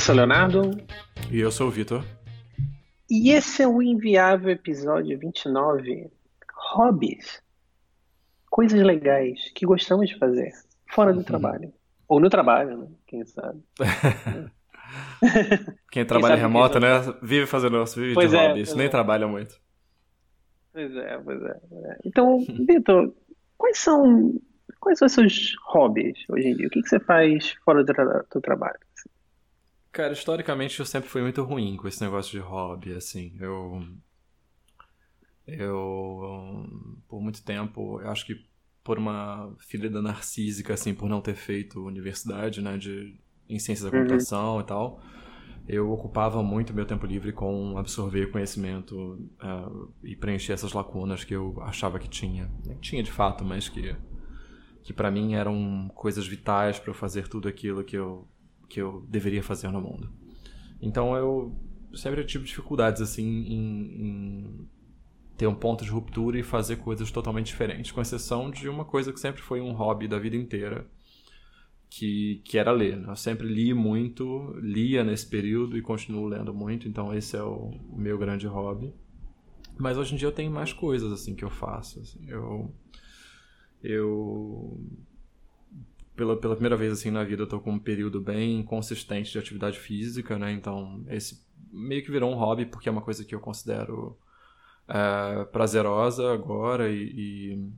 sou o Leonardo. E eu sou o Vitor. E esse é o Inviável episódio 29. Hobbies. Coisas legais que gostamos de fazer fora do uhum. trabalho. Ou no trabalho, né? Quem sabe. Quem trabalha Quem remoto, né? Vive fazendo nosso vive pois de é, hobbies, nem é. trabalha muito. Pois é, pois é. é. Então, Vitor, quais são quais são os seus hobbies hoje em dia? O que, que você faz fora do, tra do trabalho? Cara, historicamente eu sempre fui muito ruim com esse negócio de hobby, assim. Eu. Eu. Por muito tempo, eu acho que por uma filha da narcísica, assim, por não ter feito universidade, né, de, em ciências da uhum. computação uhum. e tal, eu ocupava muito meu tempo livre com absorver conhecimento uh, e preencher essas lacunas que eu achava que tinha. Tinha de fato, mas que, que para mim eram coisas vitais para eu fazer tudo aquilo que eu que eu deveria fazer no mundo. Então eu sempre tive dificuldades assim em, em, ter um ponto de ruptura e fazer coisas totalmente diferentes, com exceção de uma coisa que sempre foi um hobby da vida inteira, que, que era ler. Eu sempre li muito, lia nesse período e continuo lendo muito, então esse é o, o meu grande hobby. Mas hoje em dia eu tenho mais coisas assim que eu faço. Assim. Eu, eu pela, pela primeira vez assim na vida eu tô com um período bem consistente de atividade física, né? Então, esse meio que virou um hobby porque é uma coisa que eu considero é, prazerosa agora e, e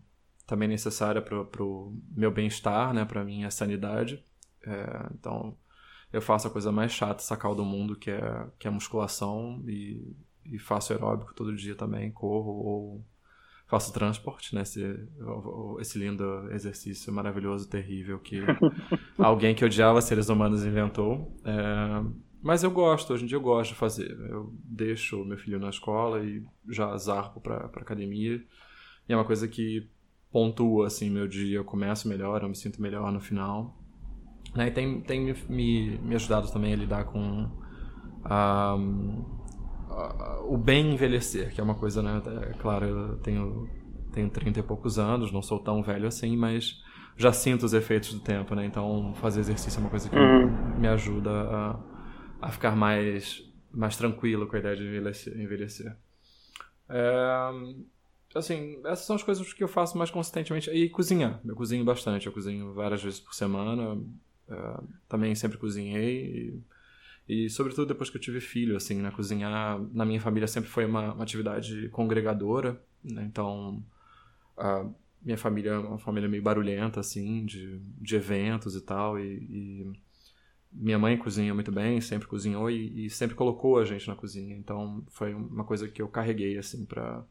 também necessária para o meu bem-estar, né? Para minha sanidade. É, então, eu faço a coisa mais chata, sacal do mundo, que é, que é musculação e, e faço aeróbico todo dia também, corro ou faço transporte, né? Esse, esse lindo exercício maravilhoso, terrível que alguém que odiava seres humanos inventou. É, mas eu gosto, hoje em dia eu gosto de fazer. Eu deixo meu filho na escola e já zarpo para academia. E é uma coisa que pontua assim meu dia. Eu começo melhor, eu me sinto melhor no final. Né? E tem, tem me, me ajudado também a lidar com. Um, o bem envelhecer, que é uma coisa, né? É claro, eu tenho, tenho 30 e poucos anos, não sou tão velho assim, mas já sinto os efeitos do tempo, né? Então, fazer exercício é uma coisa que uhum. me ajuda a, a ficar mais, mais tranquilo com a ideia de envelhecer. envelhecer. É, assim, essas são as coisas que eu faço mais consistentemente. E cozinhar. Eu cozinho bastante, eu cozinho várias vezes por semana. É, também sempre cozinhei. E sobretudo depois que eu tive filho, assim, né? Cozinhar na minha família sempre foi uma, uma atividade congregadora, né? Então, minha família é uma família meio barulhenta, assim, de, de eventos e tal. E, e minha mãe cozinha muito bem, sempre cozinhou e, e, sempre colocou a gente na cozinha. Então, foi uma coisa que eu carreguei, assim, para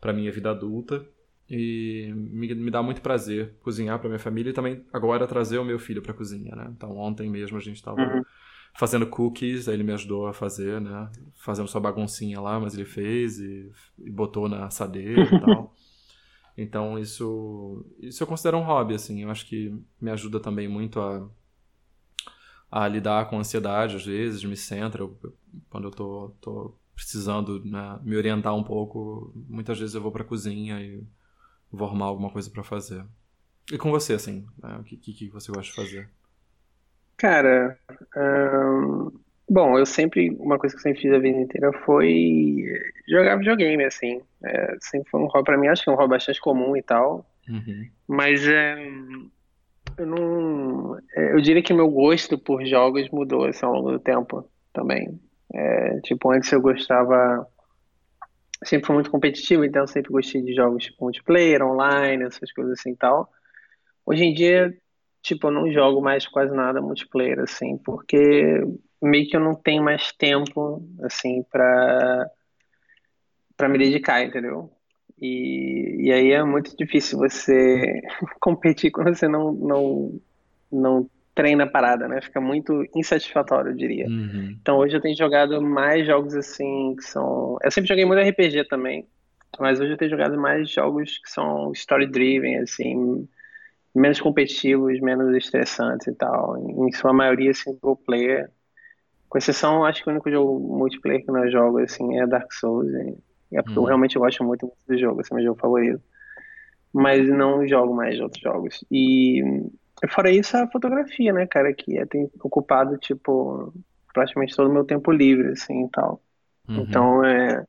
para minha vida adulta. E me, me dá muito prazer cozinhar para minha família e também agora trazer o meu filho para cozinha, né? Então, ontem mesmo a gente estava... Uhum fazendo cookies, aí ele me ajudou a fazer, né? Fazendo sua baguncinha lá, mas ele fez e, e botou na assadeira e tal. Então isso, isso eu considero um hobby, assim. Eu acho que me ajuda também muito a, a lidar com ansiedade, às vezes, me centra. Eu, quando eu tô, tô precisando né, me orientar um pouco, muitas vezes eu vou pra cozinha e vou arrumar alguma coisa para fazer. E com você, assim, né? o que, que, que você gosta de fazer? Cara, bom, eu sempre, uma coisa que eu sempre fiz a vida inteira foi jogar videogame, assim. É, sempre foi um hobby pra mim, acho que é um hobby bastante comum e tal. Uhum. Mas é, eu não. é, eu diria que meu gosto por jogos mudou assim, ao longo do tempo também. É, tipo, antes eu gostava. Sempre fui muito competitivo, então eu sempre gostei de jogos tipo multiplayer, online, essas coisas assim e tal. Hoje em dia tipo, eu não jogo mais quase nada multiplayer, assim, porque meio que eu não tenho mais tempo, assim, pra, pra me dedicar, entendeu? E, e aí é muito difícil você competir quando você não, não, não treina a parada, né? Fica muito insatisfatório, eu diria. Uhum. Então hoje eu tenho jogado mais jogos assim que são. Eu sempre joguei muito RPG também, mas hoje eu tenho jogado mais jogos que são story-driven, assim, menos competitivos, menos estressantes e tal. Em sua maioria, single player. Com exceção, acho que o único jogo multiplayer que eu jogo assim, é Dark Souls. E é porque uhum. eu realmente gosto muito, muito do jogo, esse é meu jogo favorito. Mas não jogo mais outros jogos. E fora isso, a fotografia, né, cara, que é, tem ocupado, tipo, praticamente todo o meu tempo livre, assim, e tal. Uhum. Então, é...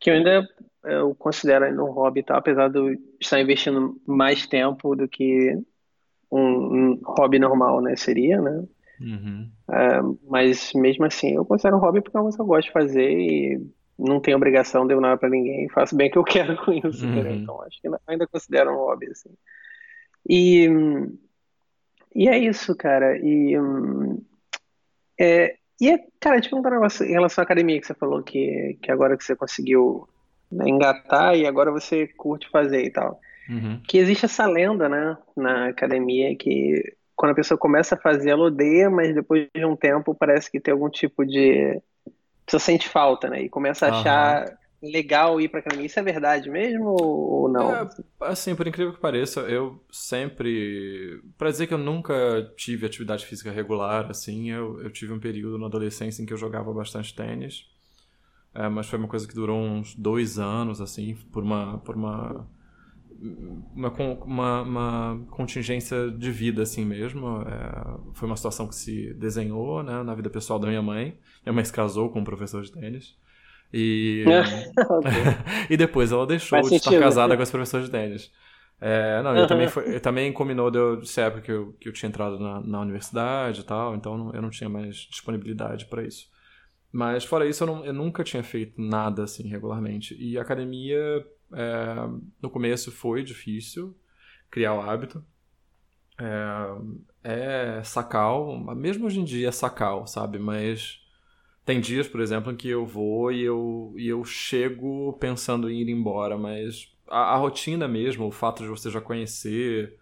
Que eu ainda eu considero ainda um hobby, tá? Apesar de eu estar investindo mais tempo do que um, um hobby normal, né? Seria, né? Uhum. É, mas mesmo assim, eu considero um hobby porque é uma coisa que eu gosto de fazer e não tenho obrigação, devo nada para ninguém, faço bem o que eu quero com isso, uhum. Então acho que ainda considero um hobby, assim. E, e é isso, cara. E, é, e é, cara, te perguntar um negócio em relação à academia que você falou que, que agora que você conseguiu né, engatar e agora você curte fazer e tal. Uhum. Que existe essa lenda, né, na academia que quando a pessoa começa a fazer, ela odeia, mas depois de um tempo parece que tem algum tipo de pessoa sente falta, né? E começa a achar uhum. Legal ir pra academia. Isso é verdade mesmo ou não? É, assim, por incrível que pareça, eu sempre. Pra dizer que eu nunca tive atividade física regular, assim, eu, eu tive um período na adolescência em que eu jogava bastante tênis. É, mas foi uma coisa que durou uns dois anos, assim, por uma. Por uma uma, uma, uma, contingência de vida assim mesmo. É, foi uma situação que se desenhou né, na vida pessoal da minha mãe. Minha mãe se casou com um professor de tênis. E, e depois ela deixou Faz de sentido, estar casada né? com esse professor de tênis. É, não, eu também, foi, eu também combinou de eu, dessa época que eu, que eu tinha entrado na, na universidade e tal, então eu não tinha mais disponibilidade para isso. Mas fora isso, eu, não, eu nunca tinha feito nada assim regularmente. E a academia é, no começo foi difícil criar o hábito. É, é sacal, mesmo hoje em dia é sacal, sabe? Mas tem dias, por exemplo, em que eu vou e eu, e eu chego pensando em ir embora, mas a, a rotina mesmo, o fato de você já conhecer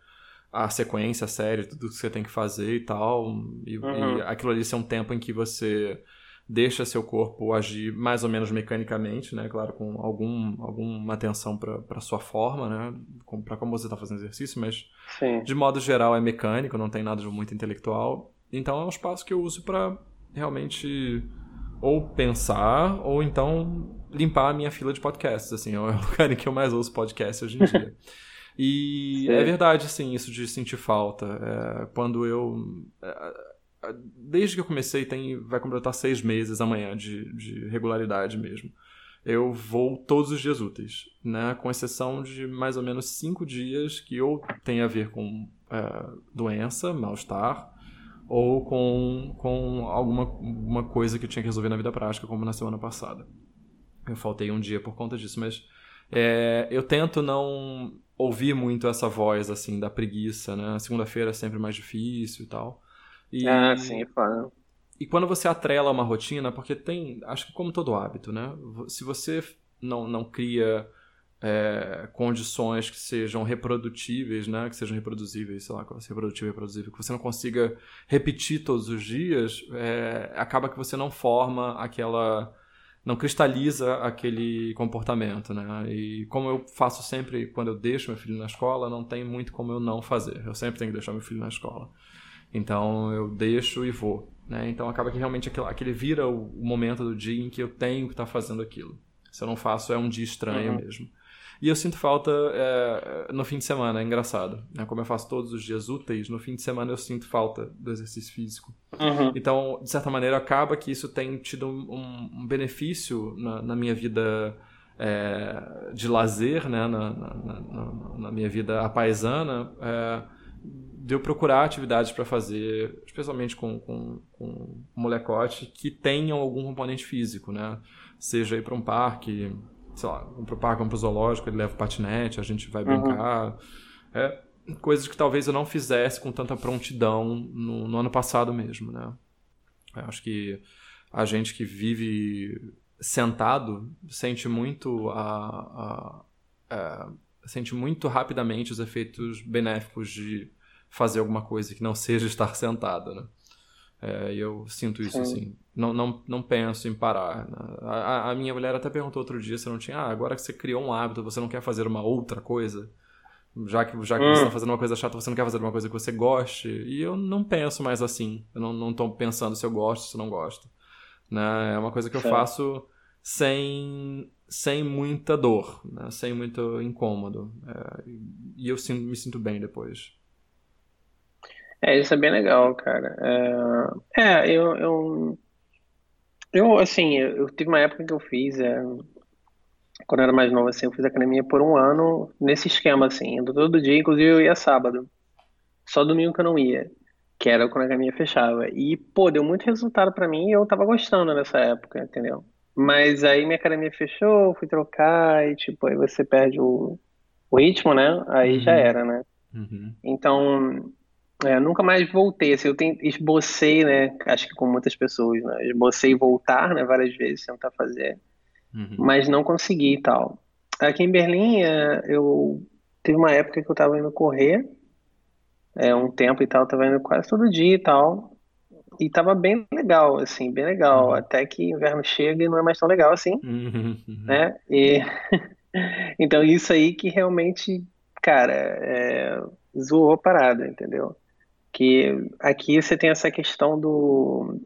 a sequência, a série, tudo que você tem que fazer e tal, e, uhum. e aquilo ali ser um tempo em que você deixa seu corpo agir mais ou menos mecanicamente, né? Claro, com algum, alguma atenção para sua forma, né? Para como você está fazendo exercício, mas Sim. de modo geral é mecânico, não tem nada de muito intelectual. Então é um espaço que eu uso para realmente ou pensar ou então limpar a minha fila de podcasts, assim, é o lugar em que eu mais ouço podcast hoje em dia. E Sim. é verdade, assim, isso de sentir falta. É, quando eu é, desde que eu comecei, tem, vai completar seis meses amanhã de, de regularidade mesmo. Eu vou todos os dias úteis, né? Com exceção de mais ou menos cinco dias que ou tem a ver com é, doença, mal-estar, ou com, com alguma uma coisa que eu tinha que resolver na vida prática, como na semana passada. Eu faltei um dia por conta disso, mas é, eu tento não ouvir muito essa voz assim da preguiça, né? Segunda-feira é sempre mais difícil e tal. E, ah, sim, claro. E quando você atrela uma rotina, porque tem, acho que como todo hábito, né? Se você não, não cria é, condições que sejam reprodutíveis, né? Que sejam reproduzíveis, sei lá, reprodutivo e reproduzível, que você não consiga repetir todos os dias, é, acaba que você não forma aquela não cristaliza aquele comportamento, né? E como eu faço sempre quando eu deixo meu filho na escola, não tem muito como eu não fazer. Eu sempre tenho que deixar meu filho na escola. Então eu deixo e vou. Né? Então acaba que realmente aquele, aquele vira o, o, momento do dia em que eu tenho que estar tá fazendo aquilo. Se eu não faço, é um dia estranho uhum. mesmo. E eu sinto falta é, no fim de semana, é engraçado. Né? Como eu faço todos os dias úteis, no fim de semana eu sinto falta do exercício físico. Uhum. Então, de certa maneira, acaba que isso tem tido um, um benefício na, na, minha vida é, de lazer, né? na, na, na, minha vida apaisana. É, de eu procurar atividades para fazer, especialmente com, com, com molecote, que tenham algum componente físico, né? Seja ir para um parque, sei lá, vamos para o parque, vamos para o zoológico, ele leva o patinete, a gente vai brincar. Uhum. É, coisas que talvez eu não fizesse com tanta prontidão no, no ano passado mesmo, né? Eu acho que a gente que vive sentado sente muito a, a, a, sente muito rapidamente os efeitos benéficos de fazer alguma coisa que não seja estar sentado, né? É, e eu sinto isso, Sim. assim. Não, não, não penso em parar. Né? A, a, minha mulher até perguntou outro dia se eu não tinha... Ah, agora que você criou um hábito, você não quer fazer uma outra coisa? Já que, já que hum. você está fazendo uma coisa chata, você não quer fazer uma coisa que você goste? E eu não penso mais assim. Eu não, não tô pensando se eu gosto, se eu não gosto. Né? É uma coisa que eu faço sem, sem muita dor, né? sem muito incômodo. É, e eu me sinto bem depois. É, isso é bem legal, cara. É, é eu, eu, Eu, assim, eu, eu tive uma época que eu fiz, é, quando eu era mais novo, assim, eu fiz academia por um ano nesse esquema, assim, indo todo dia, inclusive eu ia sábado. Só domingo que eu não ia, que era quando a academia fechava. E, pô, deu muito resultado pra mim e eu tava gostando nessa época, entendeu? Mas aí minha academia fechou, fui trocar e, tipo, aí você perde o, o ritmo, né? Aí já Uhum, era, né? uhum, Então, é, nunca mais voltei. Assim, eu tenho, esbocei, né? Acho que com muitas pessoas, né? Esbocei voltar, né? Várias vezes, tentar fazer, uhum, mas não consegui e tal. Aqui em Berlim, é, eu teve uma época que eu tava indo correr, é, um tempo e tal, tava indo quase todo dia e tal. E tava bem legal, assim, bem legal. uhum, Até que inverno chega e não é mais tão legal assim, uhum, né? E então isso aí que realmente, cara, é, zoou a parada, entendeu? Que aqui você tem essa questão do,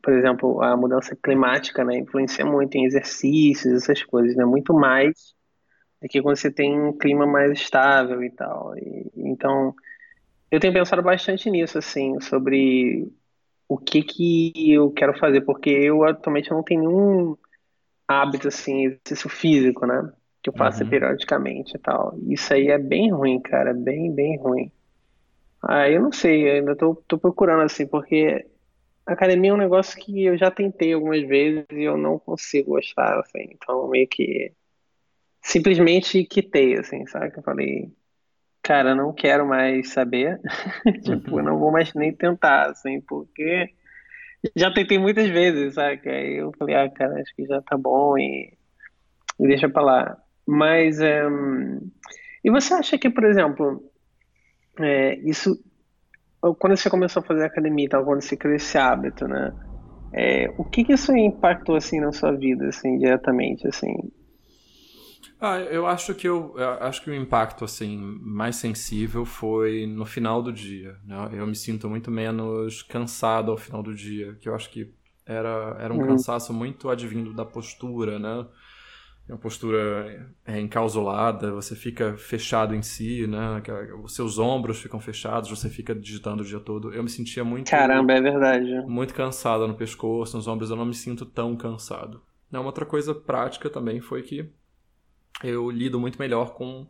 por exemplo, a mudança climática, né, influencia muito em exercícios, essas coisas, né, muito mais do que quando você tem um clima mais estável e tal. E, então, eu tenho pensado bastante nisso, assim, sobre o que que eu quero fazer, porque eu atualmente não tenho nenhum hábito, assim, exercício físico, né, que eu faço uhum. periodicamente e tal. Isso aí é bem ruim, cara, bem, bem ruim. Ah, eu não sei, eu ainda tô, tô procurando, assim, porque Academia é um negócio que eu já tentei algumas vezes e eu não consigo gostar, assim. Então, meio que simplesmente quitei, assim, sabe? Eu falei, cara, não quero mais saber. Tipo, não vou mais nem tentar, assim, porque já tentei muitas vezes, sabe? Aí eu falei, ah, cara, acho que já tá bom e, e deixa pra lá. Mas, é, e você acha que, por exemplo, é, isso, quando você começou a fazer academia e tal, quando você criou esse hábito, né? É, o que que isso impactou assim na sua vida, assim, diretamente, assim? Ah, eu acho que eu, eu acho que o impacto assim mais sensível foi no final do dia, né? Eu me sinto muito menos cansado ao final do dia, que eu acho que era, era um Uhum, cansaço muito advindo da postura, né? É uma postura é, encausulada, você fica fechado em si, né? Os seus ombros ficam fechados, você fica digitando o dia todo. Eu me sentia muito Caramba, é verdade. muito cansado no pescoço, nos ombros, eu não me sinto tão cansado. Uma outra coisa prática também foi que eu lido muito melhor com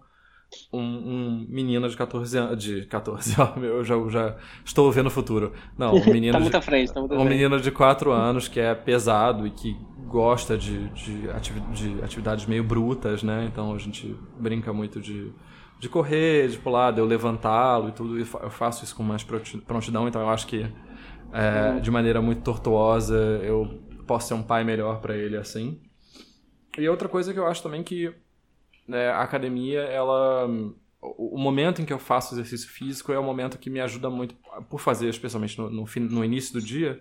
um, um menino de 14 anos. De 14, ó, eu já, já estou vendo o futuro. Não, um Tá menino muito de, à frente, tá muito um frente. menino de 4 anos que é pesado e que gosta de, de, ativi- de atividades meio brutas, né? Então a gente brinca muito de, de correr, de pular, de eu levantá-lo e tudo. E eu faço isso com mais prontidão, então eu acho que é, Uhum, de maneira muito tortuosa eu posso ser um pai melhor para ele assim. E outra coisa que eu acho também que né, a academia, ela. O momento em que eu faço exercício físico é o momento que me ajuda muito, por fazer, especialmente no, no, no início do dia,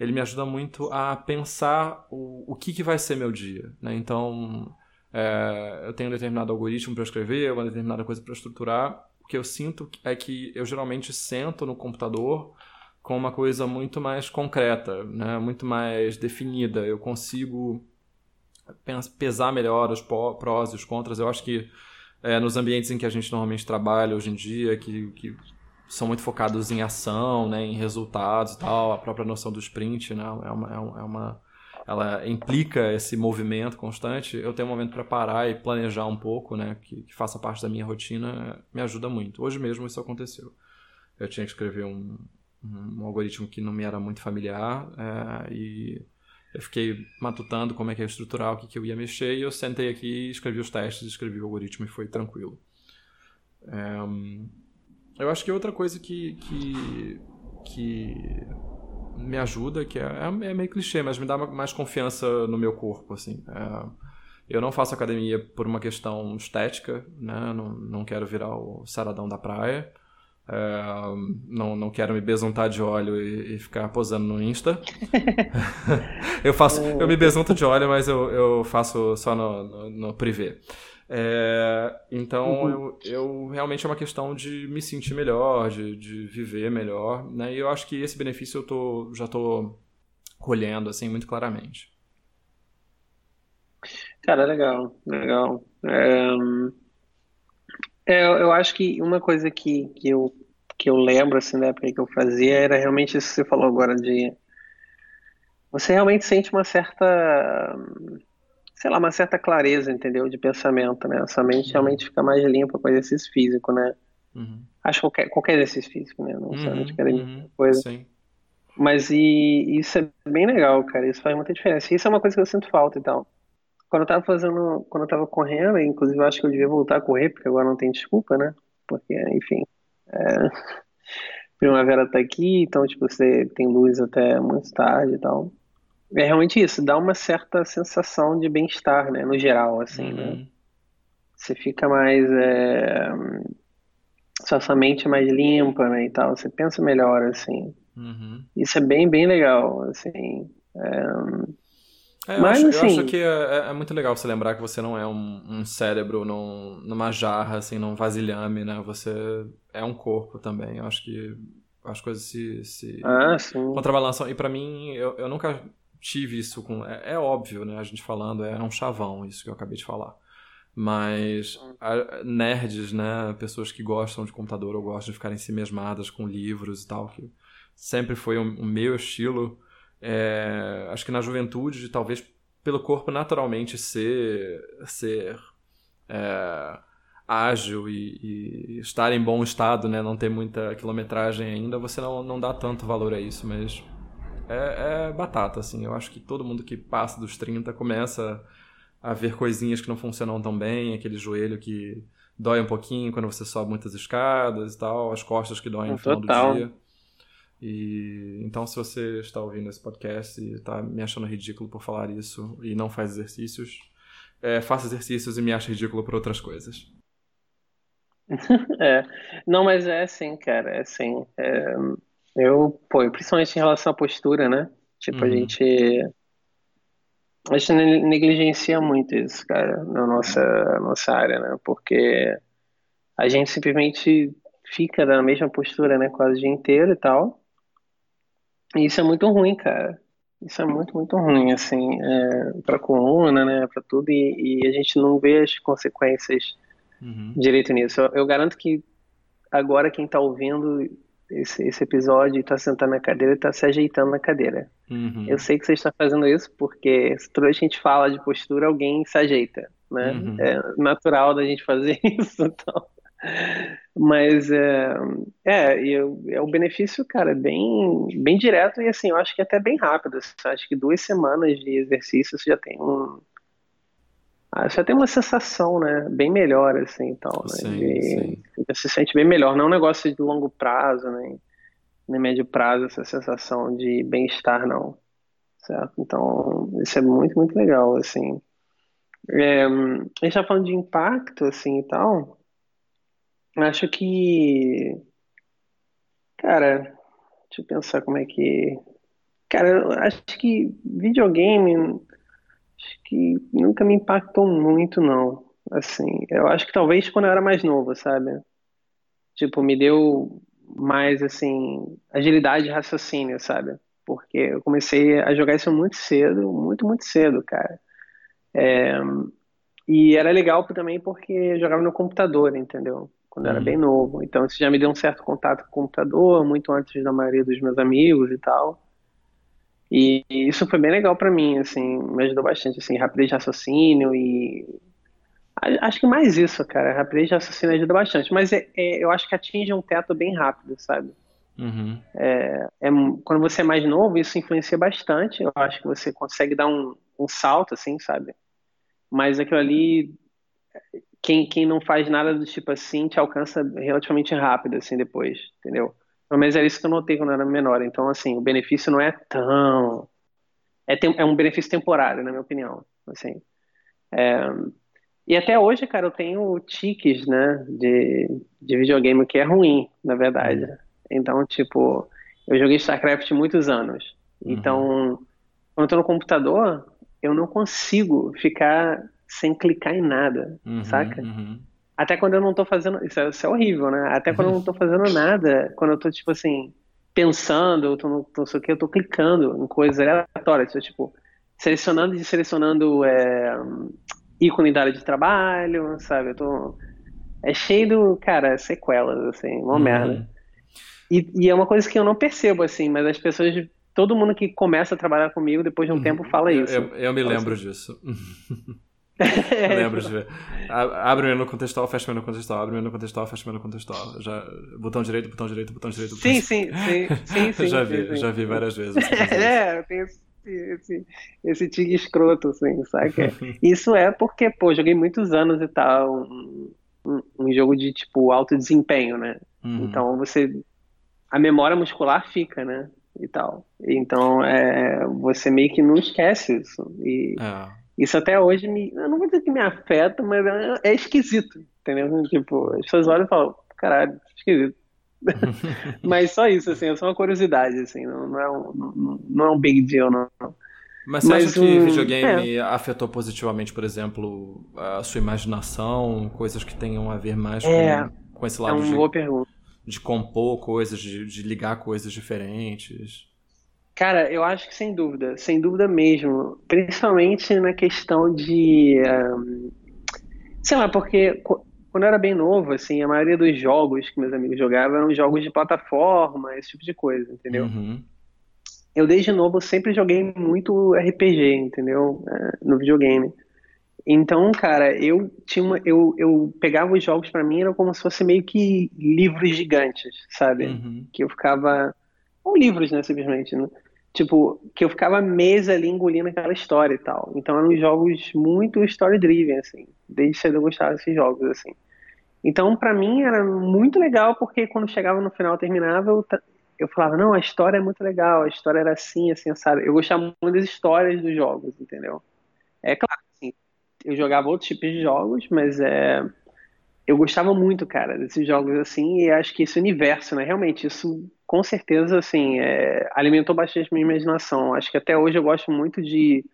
ele me ajuda muito a pensar o, o que, que vai ser meu dia. Né? Então, é, eu tenho um determinado algoritmo para escrever, uma determinada coisa para estruturar. O que eu sinto é que eu geralmente sento no computador com uma coisa muito mais concreta, né? muito mais definida. Eu consigo pesar melhor os prós e os contras. Eu acho que é, nos ambientes em que a gente normalmente trabalha hoje em dia, que, que são muito focados em ação, né, em resultados e tal, a própria noção do sprint, né, é uma, é é uma- ela implica esse movimento constante. Eu tenho um momento para parar e planejar um pouco, né, que, que faça parte da minha rotina, me ajuda muito. Hoje mesmo isso aconteceu. Eu tinha que escrever um, um algoritmo que não me era muito familiar é, e eu fiquei matutando como é que ia estruturar, o que, que eu ia mexer, e eu sentei aqui, escrevi os testes, escrevi o algoritmo e foi tranquilo. Eu acho que outra coisa que, que, que me ajuda, que é, é meio clichê, mas me dá mais confiança no meu corpo, assim. É, eu não faço academia por uma questão estética, né? Não, não quero virar o saradão da praia. É, não, não quero me besuntar de óleo e, e ficar posando no Insta. eu faço, eu me besunto de óleo, mas eu, eu faço só no, no, no privê. É, então uhum. eu, eu realmente é uma questão de me sentir melhor, de, de viver melhor, né? E eu acho que esse benefício eu tô, já tô colhendo assim muito claramente. Cara, legal, legal. É, é, eu acho que uma coisa que, que eu, que eu lembro, assim, da época que eu fazia era realmente isso que você falou agora de você realmente sente uma certa, sei lá, uma certa clareza, entendeu, de pensamento, né? Sua mente realmente fica mais limpa com exercício físico, né? Uhum. Acho qualquer, qualquer exercício físico, né? Não Uhum, necessariamente academia, uhum, coisa. sim. Mas e isso é bem legal, cara. Isso faz muita diferença. Isso é uma coisa que eu sinto falta e tal. Quando eu tava fazendo, quando eu tava correndo, inclusive eu acho que eu devia voltar a correr, porque agora não tem desculpa, né? Porque, enfim, é, primavera tá aqui, então, tipo, você tem luz até muito tarde e tal. É realmente isso, dá uma certa sensação de bem-estar, né? No geral, assim, né? Uhum. Você fica mais, é, sua sua mente é mais limpa, né, e tal. Você pensa melhor, assim. Uhum. Isso é bem, bem legal, assim. É, eu Mas, acho, eu assim- acho que é, é muito legal você lembrar que você não é um, um cérebro num, numa jarra, assim, num vasilhame, né? Você é um corpo também. Eu acho que as coisas se, se Ah, contrabalançam. E pra mim, eu, eu nunca tive isso com. É, é óbvio, né? A gente falando, é um chavão isso que eu acabei de falar. Mas a- nerds, né? Pessoas que gostam de computador ou gostam de ficarem si mesmadas com livros e tal, que sempre foi o o meu estilo. É, acho que na juventude, talvez pelo corpo naturalmente ser, ser é, ágil e, e estar em bom estado, né? Não ter muita quilometragem ainda, você não, não dá tanto valor a isso, mas é, é batata, assim. Eu acho que todo mundo que passa dos 30 começa a ver coisinhas que não funcionam tão bem, aquele joelho que dói um pouquinho quando você sobe muitas escadas e tal, as costas que doem no final do dia. E então, se você está ouvindo esse podcast e está me achando ridículo por falar isso e não faz exercícios, é, faça exercícios e me ache ridículo por outras coisas. É. Não, mas é assim, cara, é assim. É, eu, pô, principalmente em relação à postura, né? Tipo, a Uhum. gente. A gente ne- negligencia muito isso, cara, na nossa, nossa área, né? Porque a gente simplesmente fica na mesma postura, né? Quase o dia inteiro e tal. Isso é muito ruim, cara. Isso é muito, muito ruim, assim, é, pra coluna, né? Pra tudo. E, e a gente não vê as consequências Uhum. direito nisso. Eu, eu garanto que agora quem tá ouvindo esse, esse episódio e tá sentado na cadeira tá se ajeitando na cadeira. Uhum. Eu sei que você está fazendo isso porque se toda vez que a gente fala de postura, alguém se ajeita, né? Uhum. É natural da gente fazer isso, então. Mas é, é, eu- é o benefício, cara, é bem, bem direto e assim, eu acho que até bem rápido. assim, Acho que duas semanas de exercício você já tem um, ah, já tem uma sensação, né, bem melhor assim, então, Sim, sim. você se sente bem melhor. Não é um negócio de longo prazo, nem, nem médio prazo, essa sensação de bem-estar, não, certo? Então, isso é muito, muito legal, assim. É, a gente tá falando de impacto, assim, e tal. Acho que, cara, deixa eu pensar como é que. Cara, acho que videogame, acho que nunca me impactou muito, não. Assim, eu acho que talvez quando eu era mais novo, sabe? Tipo, me deu mais, assim, agilidade de raciocínio, sabe? Porque eu comecei a jogar isso muito cedo, muito, muito cedo, cara. E era legal também porque eu jogava no computador, entendeu? Quando eu era Uhum. bem novo. Então isso já me deu um certo contato com o computador, muito antes da maioria dos meus amigos e tal. E isso foi bem legal pra mim, assim, me ajudou bastante, assim, rapidez de raciocínio e acho que mais isso, cara, rapidez de raciocínio ajuda bastante, mas é, é- eu acho que atinge um teto bem rápido, sabe? Uhum. É, quando você é mais novo, isso influencia bastante. Eu acho que você consegue dar um, um salto, assim, sabe? Mas aquilo ali, quem, quem não faz nada do tipo assim, te alcança relativamente rápido, assim, depois, entendeu? Pelo menos era isso que eu notei quando eu era menor. Então, assim, o benefício não é tão. É, tem- é um benefício temporário, na minha opinião. Assim. E até hoje, cara, eu tenho tiques, né, de, de videogame que é ruim, na verdade. Então, tipo, eu joguei StarCraft muitos anos. Então, quando eu tô no computador, eu não consigo ficar sem clicar em nada, Uhum. saca? Uhum. Até quando eu não tô fazendo. Isso é, isso é horrível, né? Até quando eu não tô fazendo nada, quando eu tô, tipo assim, pensando, eu tô no, não sei o que, eu tô clicando em coisas aleatórias. Tipo, selecionando e selecionando é, ícone da área de trabalho, sabe? Eu tô. É cheio do, cara, sequelas, assim, uma merda. Uhum. E, e é uma coisa que eu não percebo, assim, mas as pessoas todo mundo que começa a trabalhar comigo, depois de um uhum. tempo, fala isso. Eu, eu, eu me lembro assim. disso. eu lembro de ver. Abre o menu contextual, fecha o menu contextual, abre o menu contextual, fecha o menu contextual. Já, botão direito, botão direito, botão direito. Botão sim, sim, sim, sim, sim, já vi, sim, já vi várias vezes. é, tenho esse, esse, esse tigre escroto, assim, sabe? Isso é porque, pô, joguei muitos anos e tal, um, um, um jogo de, tipo, alto desempenho, né? Uhum. Então você a memória muscular fica, né? E tal. Então, é, você meio que não esquece isso. E é. Isso até hoje me. Eu não vou dizer que me afeta, mas é, é esquisito, entendeu? Tipo, as pessoas olham e falam, caralho, esquisito. mas só isso, assim, é só uma curiosidade, assim, não, não, é, um, não, não é um big deal, não. Mas você mas acha que um, videogame é. afetou positivamente, por exemplo, a sua imaginação, coisas que tenham a ver mais é, com, com esse lado é uma de... boa pergunta de compor coisas, de, de ligar coisas diferentes? Cara, eu acho que sem dúvida, sem dúvida mesmo. Principalmente na questão de. Um, sei lá, porque quando eu era bem novo, assim, a maioria dos jogos que meus amigos jogavam eram jogos de plataforma, esse tipo de coisa, entendeu? Uhum. Eu, desde novo, sempre joguei muito RPG, entendeu? É, no videogame. Então, cara, eu tinha uma, eu, eu pegava os jogos para mim era como se fosse meio que livros gigantes, sabe? Uhum. Que eu ficava ou livros, né, simplesmente, né? Tipo, que eu ficava meses ali engolindo aquela história e tal. Então eram jogos muito story driven assim. Desde cedo eu gostava desses jogos assim. Então, para mim era muito legal porque quando chegava no final, terminava, eu, eu falava, não, a história é muito legal, a história era assim, assim, sabe? Eu gostava muito das histórias dos jogos, entendeu? É claro, eu jogava outros tipos de jogos, mas é, eu gostava muito, cara, desses jogos assim, e acho que esse universo, né, realmente, isso com certeza, assim, é, alimentou bastante minha imaginação. Acho que até hoje eu gosto muito de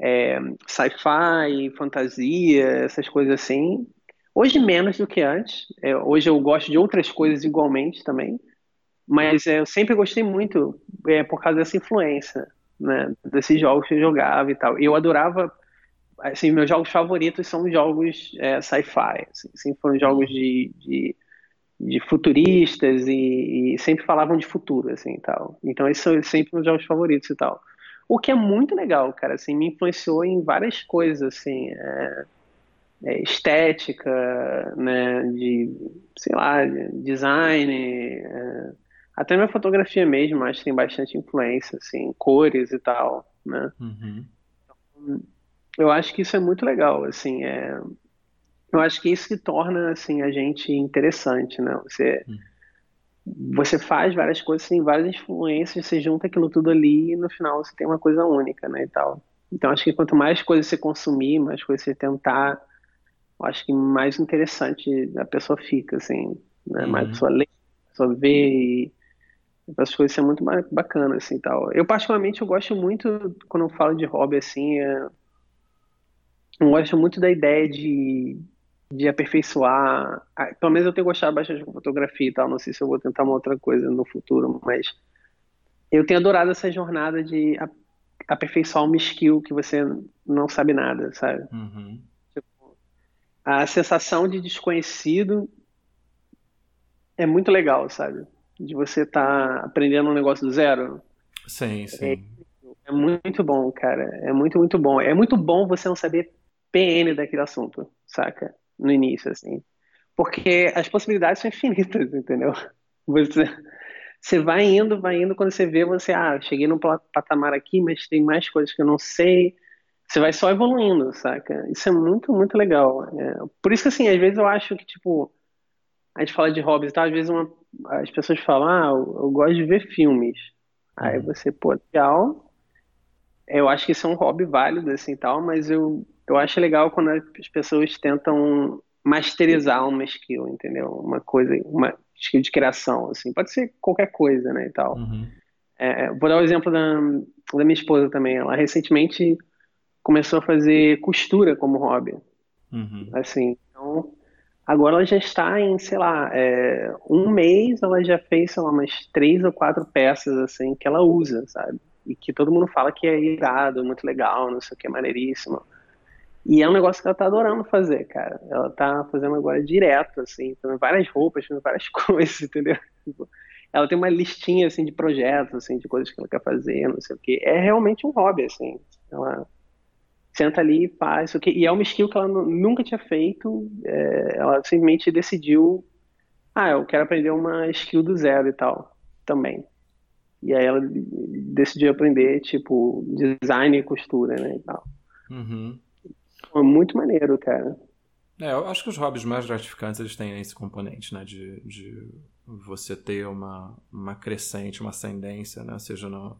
é, sci-fi, fantasia, essas coisas assim. Hoje menos do que antes. É, hoje eu gosto de outras coisas igualmente também. Mas é, eu sempre gostei muito é, por causa dessa influência, né? Desses jogos que eu jogava e tal. Eu adorava assim, meus jogos favoritos são jogos é, sci-fi, assim, sempre foram jogos de, de, de futuristas e, e, sempre falavam de futuro, assim, tal. Então esses são sempre meus jogos favoritos e tal. O que é muito legal, cara, assim, me influenciou em várias coisas, assim, é, é, estética, né, de, sei lá, de design, é, até minha fotografia mesmo, acho que tem bastante influência, assim, cores e tal, né. Uhum. Eu acho que isso é muito legal, assim, é, eu acho que isso que torna, assim, a gente interessante, né, você, hum. você faz várias coisas, tem várias influências, você junta aquilo tudo ali e no final você tem uma coisa única, né, e tal. Então, acho que quanto mais coisas você consumir, mais coisas você tentar, eu acho que mais interessante a pessoa fica, assim, né, uhum. mais a pessoa lê, a pessoa vê e as coisas são muito bacanas, assim, tal. Eu, particularmente, eu gosto muito, quando eu falo de hobby, assim, é, eu gosto muito da ideia de, de aperfeiçoar. Pelo menos eu tenho gostado bastante de fotografia e tal. Não sei se eu vou tentar uma outra coisa no futuro, mas eu tenho adorado essa jornada de aperfeiçoar uma skill que você não sabe nada, sabe? Uhum. Tipo, a sensação de desconhecido é muito legal, sabe? De você estar tá aprendendo um negócio do zero. Sim, sim. É, é muito bom, cara. É muito, muito bom. É muito bom você não saber PN daquele assunto, saca? No início, assim. Porque as possibilidades são infinitas, entendeu? Você, você vai indo, vai indo, quando você vê, você, ah, cheguei num patamar aqui, mas tem mais coisas que eu não sei. Você vai só evoluindo, saca? Isso é muito, muito legal. É, por isso que, assim, às vezes eu acho que, tipo, a gente fala de hobbies e tal, às vezes uma, as pessoas falam, ah, eu, eu gosto de ver filmes. Aí uhum. você, pô, legal. Eu acho que isso é um hobby válido, assim, tal, mas eu eu acho legal quando as pessoas tentam masterizar uma skill, entendeu? Uma coisa, uma skill de criação, assim. Pode ser qualquer coisa, né, e tal. Uhum. É, vou dar o um exemplo da, da minha esposa também. Ela recentemente começou a fazer costura como hobby. Uhum. Assim, então... Agora ela já está em, sei lá, é, um mês ela já fez, sei lá, umas três ou quatro peças, assim, que ela usa, sabe? E que todo mundo fala que é irado, muito legal, não sei o que, maneiríssimo. E é um negócio que ela tá adorando fazer, cara. Ela tá fazendo agora direto, assim, fazendo várias roupas, fazendo várias coisas, entendeu? Tipo, ela tem uma listinha, assim, de projetos, assim, de coisas que ela quer fazer, não sei o quê. É realmente um hobby, assim. Ela senta ali e faz isso aqui. E é uma skill que ela nunca tinha feito. É, ela simplesmente decidiu, ah, eu quero aprender uma skill do zero e tal, também. E aí ela decidiu aprender, tipo, design e costura, né, e tal. Uhum. Foi muito maneiro, cara. É, eu acho que os hobbies mais gratificantes, eles têm esse componente, né, de, de você ter uma, uma crescente, uma ascendência, né, seja no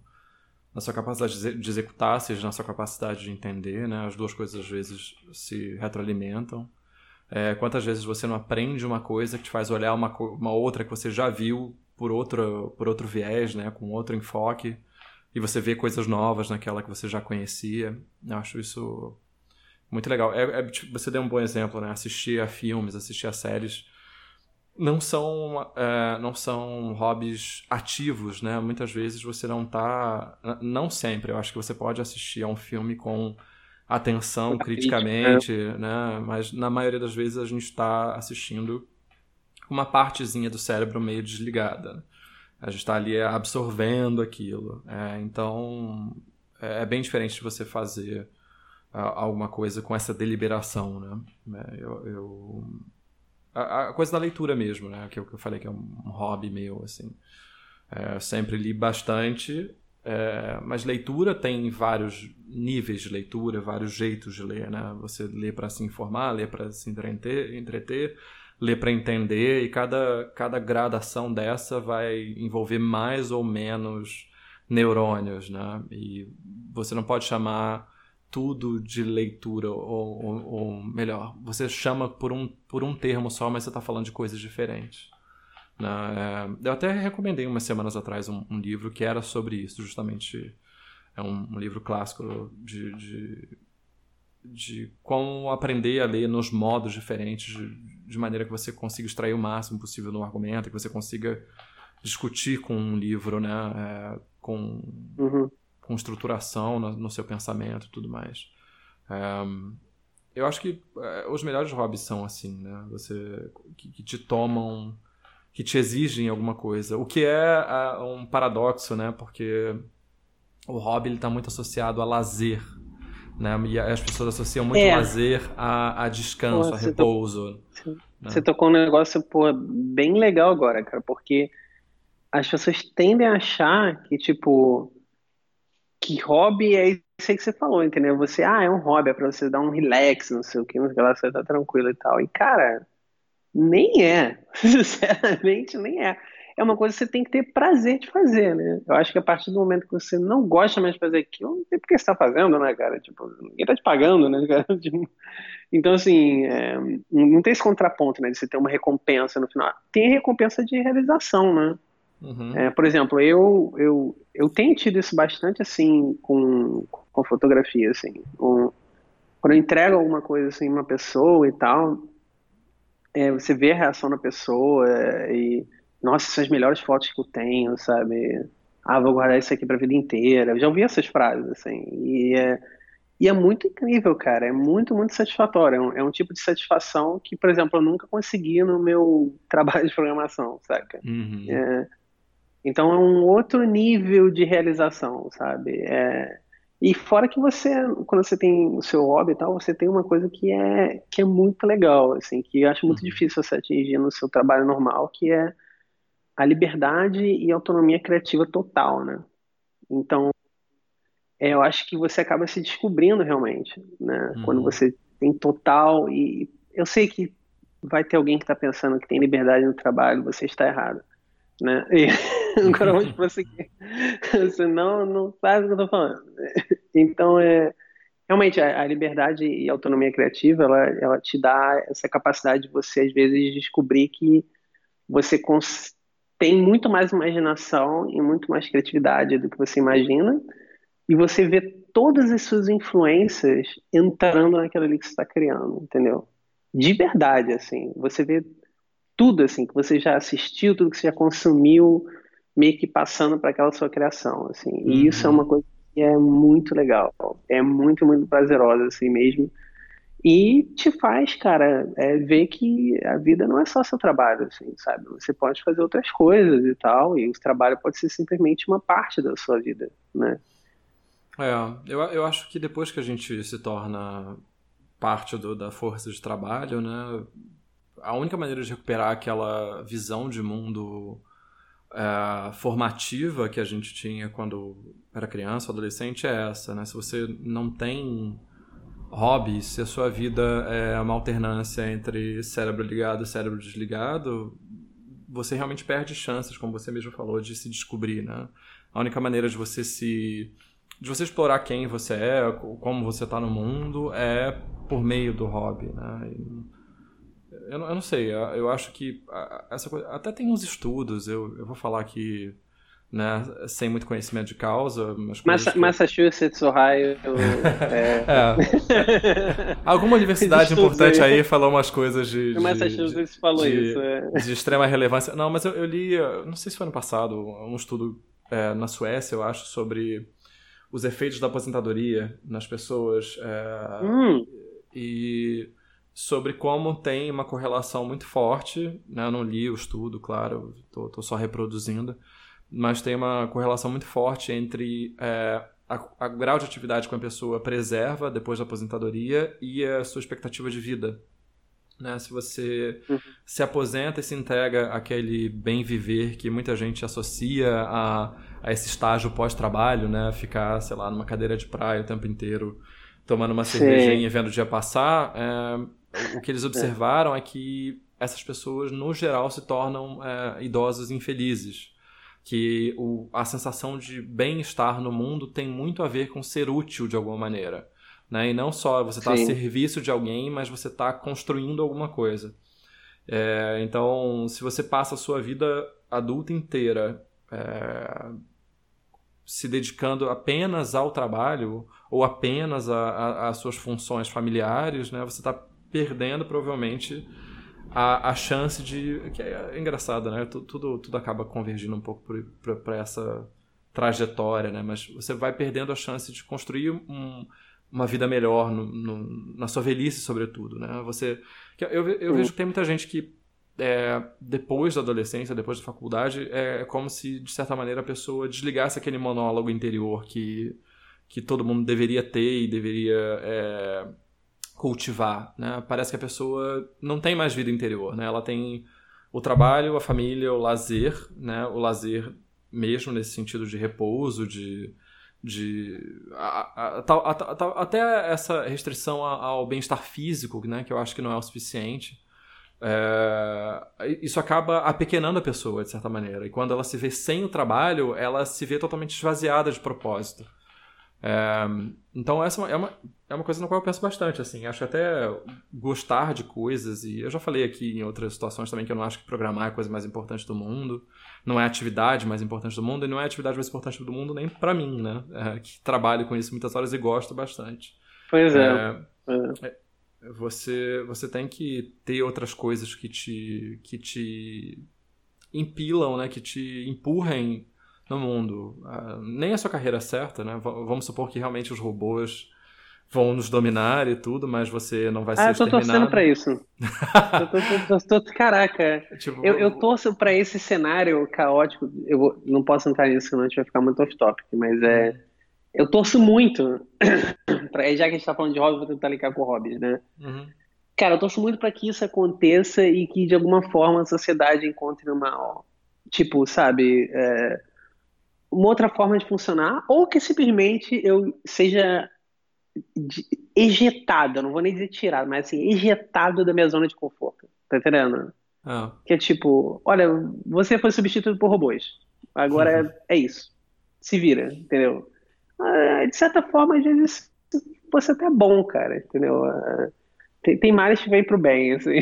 na sua capacidade de executar, seja na sua capacidade de entender, né? As duas coisas às vezes se retroalimentam. É, quantas vezes você não aprende uma coisa que te faz olhar uma, uma outra que você já viu por outro, por outro viés, né? Com outro enfoque, e você vê coisas novas naquela que você já conhecia. Eu acho isso muito legal. É, é, tipo, você deu um bom exemplo, né? Assistir a filmes, assistir a séries não são, é, não são hobbies ativos, né? Muitas vezes você não tá. Não sempre, eu acho que você pode assistir a um filme com atenção criticamente, né? Mas na maioria das vezes a gente está assistindo uma partezinha do cérebro meio desligada. A gente está ali absorvendo aquilo. É, então é, é bem diferente de você fazer alguma coisa com essa deliberação, né? É, eu, eu a, a, coisa da leitura mesmo, né? Que que eu falei que é um, hobby meu, assim. É, sempre li bastante, é, mas leitura tem vários níveis de leitura, vários jeitos de ler, né? Você lê para se informar, lê para se entreter, entreter lê para entender, e cada, cada gradação dessa vai envolver mais ou menos neurônios, né? E você não pode chamar tudo de leitura, ou, ou, ou, melhor, você chama por um, por um termo só, mas você está falando de coisas diferentes. Né? É, eu até recomendei umas semanas atrás um, um, livro que era sobre isso, justamente. É um, um livro clássico de, de, de, como aprender a ler nos modos diferentes, de, de maneira que você consiga extrair o máximo possível no argumento, que você consiga discutir com um livro, né? É, com. Uhum com estruturação no, no seu pensamento e tudo mais. Eu acho que é, os melhores hobbies são assim, né? Você que, que, te tomam, que te exigem alguma coisa. O que é um paradoxo, né? Porque o hobby está muito associado a lazer, né? E as pessoas associam muito é. lazer a, a descanso, pô, a repouso. To... Né? Você tocou um negócio pô, bem legal agora, cara, porque as pessoas tendem a achar que tipo que hobby é isso aí que você falou, entendeu? Você, ah, é um hobby, é pra você dar um relax, não sei o que, o que você tá tranquilo e tal. E, cara, nem é. Sinceramente, nem é. É uma coisa que você tem que ter prazer de fazer, né? Eu acho que a partir do momento que você não gosta mais de fazer aquilo, não tem por que você tá fazendo, né, cara? Tipo, ninguém tá te pagando, né, cara? Tipo, então, assim, é, não tem esse contraponto, né, de você ter uma recompensa no final. Tem recompensa de realização, né? Uhum. É, por exemplo, eu, eu, eu tenho tido isso bastante assim com, com fotografia, assim. Um, quando eu entrego alguma coisa assim uma pessoa e tal, é, você vê a reação da pessoa e nossa, são as melhores fotos que eu tenho, sabe? Ah, vou guardar isso aqui para a vida inteira. Eu já ouvi essas frases assim e é, e é muito incrível, cara. É muito, muito satisfatório. É um, é um, tipo de satisfação que, por exemplo, eu nunca consegui no meu trabalho de programação, saca? Uhum. É, então é um outro nível de realização, sabe? É... E fora que você, quando você tem o seu hobby e tal, você tem uma coisa que é, que é muito legal, assim, que eu acho muito uhum. difícil você atingir no seu trabalho normal, que é a liberdade e autonomia criativa total, né? Então, é, eu acho que você acaba se descobrindo realmente, né? Uhum. Quando você tem total e eu sei que vai ter alguém que está pensando que tem liberdade no trabalho, você está errado, né? E... Agora vamos prosseguir. Você não, sabe o que eu tô falando. Então, é, realmente, a, a liberdade e a autonomia criativa, ela, ela te dá essa capacidade de você, às vezes, descobrir que você tem muito mais imaginação e muito mais criatividade do que você imagina, e você vê todas as suas influências entrando naquilo ali que você está criando, entendeu? De verdade, assim. Você vê tudo, assim, que você já assistiu, tudo que você já consumiu, meio que passando para aquela sua criação, assim. E uhum. isso é uma coisa que é muito legal, é muito, muito prazerosa, assim mesmo. E te faz, cara, é, ver que a vida não é só seu trabalho, assim, sabe? Você pode fazer outras coisas e tal, e o trabalho pode ser simplesmente uma parte da sua vida, né? É, eu, eu acho que depois que a gente se torna parte do, da força de trabalho, né? A única maneira de recuperar aquela visão de mundo é, formativa que a gente tinha quando era criança ou adolescente é essa, né? Se você não tem hobbies, se a sua vida é uma alternância entre cérebro ligado e cérebro desligado, você realmente perde chances, como você mesmo falou, de se descobrir, né? A única maneira de você se de você explorar quem você é, como você está no mundo, é por meio do hobby, né? Eu, eu não sei, eu acho que essa coisa, até tem uns estudos, eu, eu vou falar aqui né, sem muito conhecimento de causa. Massa, que... Massachusetts, Ohio. É... é. Alguma universidade importante aí. aí. falou umas coisas de. de Massachusetts falou de, isso. É. De extrema relevância. Não, mas eu, eu, li, não sei se foi ano passado, um estudo é, na Suécia, eu acho, sobre os efeitos da aposentadoria nas pessoas. É, hum. E sobre como tem uma correlação muito forte. Né, eu não li o estudo, claro, estou só reproduzindo mas tem uma correlação muito forte entre é, a, a, grau de atividade que uma pessoa preserva depois da aposentadoria e a sua expectativa de vida. Né? Se você uhum. se aposenta e se entrega àquele bem viver que muita gente associa a, a esse estágio pós-trabalho, né? ficar, sei lá, numa cadeira de praia o tempo inteiro, tomando uma cervejinha e vendo o dia passar, é, o que eles observaram é. é que essas pessoas, no geral, se tornam é, idosos infelizes que o, a sensação de bem-estar no mundo tem muito a ver com ser útil de alguma maneira. Né? E não só você está a serviço de alguém, mas você está construindo alguma coisa. É, então, se você passa a sua vida adulta inteira é, se dedicando apenas ao trabalho ou apenas às suas funções familiares, né, você está perdendo provavelmente a, a chance de. que é, engraçado, né? Tudo, tudo acaba convergindo um pouco para essa trajetória, né? Mas você vai perdendo a chance de construir um, uma vida melhor no, no, na sua velhice, sobretudo, né? Você, eu, eu vejo que tem muita gente que é, depois da adolescência, depois da faculdade, é como se, de certa maneira, a pessoa desligasse aquele monólogo interior que, que todo mundo deveria ter e deveria é, cultivar, né? Parece que a pessoa não tem mais vida interior, né? Ela tem o trabalho, a família, o lazer, né? O lazer mesmo nesse sentido de repouso, de de a, a, a, até essa restrição ao bem-estar físico, né? Que eu acho que não é o suficiente. É, isso acaba apequenando a pessoa de certa maneira e quando ela se vê sem o trabalho, ela se vê totalmente esvaziada de propósito. É, então essa é uma, é uma coisa na qual eu penso bastante, assim, acho até gostar de coisas, e eu já falei aqui em outras situações também que eu não acho que programar é a coisa mais importante do mundo, não é a atividade mais importante do mundo, e não é a atividade mais importante do mundo nem para mim, né, é, que trabalho com isso muitas horas e gosto bastante. Pois é. é. é. Você, você tem que ter outras coisas que te, que te impilam, né, que te empurrem no mundo. Uh, nem a sua carreira é certa, né? V vamos supor que realmente os robôs vão nos dominar e tudo, mas você não vai ser ah, eu tô torcendo pra isso. eu tô, tô, tô, caraca, tipo, eu, eu torço pra esse cenário caótico, eu vou, não posso entrar nisso, senão a gente vai ficar muito off-topic, mas é... Eu torço muito, pra, já que a gente tá falando de hobby, vou tentar linkar com hobbies, né? Uhum. Cara, eu torço muito para que isso aconteça e que de alguma forma a sociedade encontre uma, tipo, sabe, é, uma outra forma de funcionar, ou que simplesmente eu seja ejetado, não vou nem dizer tirado, mas assim, ejetado da minha zona de conforto. Tá entendendo? Ah. Que é tipo, olha, você foi substituído por robôs. Agora uhum. é, é, isso. Se vira, entendeu? Ah, de certa forma, às vezes, você até é bom, cara, entendeu? Tem, tem males que vêm pro bem, assim.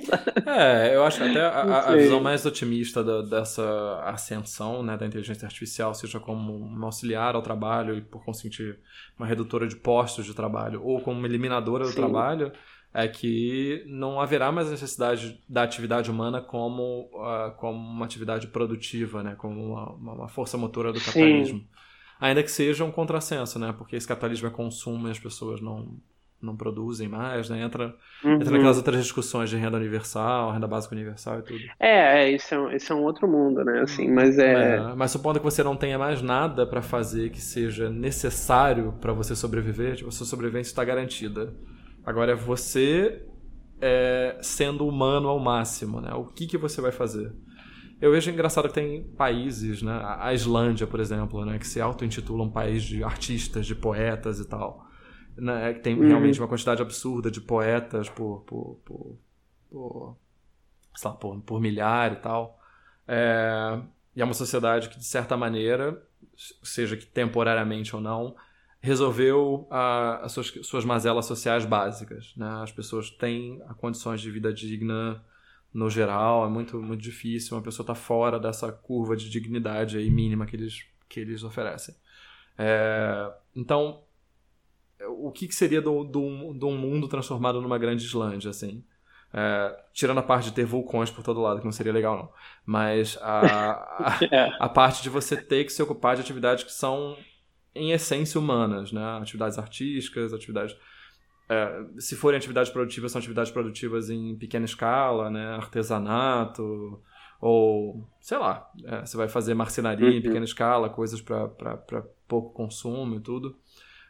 é, eu acho até a, a visão mais otimista da, dessa ascensão né, da inteligência artificial, seja como uma auxiliar ao trabalho e, por conseguinte, uma redutora de postos de trabalho, ou como uma eliminadora do Sim. trabalho, é que não haverá mais necessidade da atividade humana como, uh, como uma atividade produtiva, né, como uma, uma força motora do capitalismo. Sim. Ainda que seja um contrassenso, né, porque esse capitalismo é consumo e as pessoas não não produzem mais, né? Entra, uhum. entra naquelas outras discussões de renda universal, renda básica universal e tudo. É, é isso é, um, isso é um outro mundo, né? Assim, mas é... é mas supondo que você não tenha mais nada para fazer que seja necessário para você sobreviver, tipo, a sua sobrevivência está garantida. Agora é você é, sendo humano ao máximo, né? O que, que você vai fazer? Eu vejo engraçado que tem países, né? A Islândia, por exemplo, né? Que se auto-intitula um país de artistas, de poetas e tal né, que tem uhum. realmente uma quantidade absurda de poetas por, por, por, por, lá, por, por milhar e tal. É, e é uma sociedade que, de certa maneira, seja que temporariamente ou não, resolveu a, as suas, suas mazelas sociais básicas. Né? As pessoas têm condições de vida digna no geral, é muito, muito difícil uma pessoa estar tá fora dessa curva de dignidade aí mínima que eles, que eles oferecem. É, então, o que, que seria de um mundo transformado numa grande Islândia, assim? É, tirando a parte de ter vulcões por todo lado, que não seria legal, não. Mas a, a, é. a, parte de você ter que se ocupar de atividades que são, em essência, humanas, né? Atividades artísticas, atividades... É, se forem atividades produtivas, são atividades produtivas em pequena escala, né? Artesanato, ou, sei lá, é, você vai fazer marcenaria uhum. em pequena escala, coisas para pouco consumo e tudo.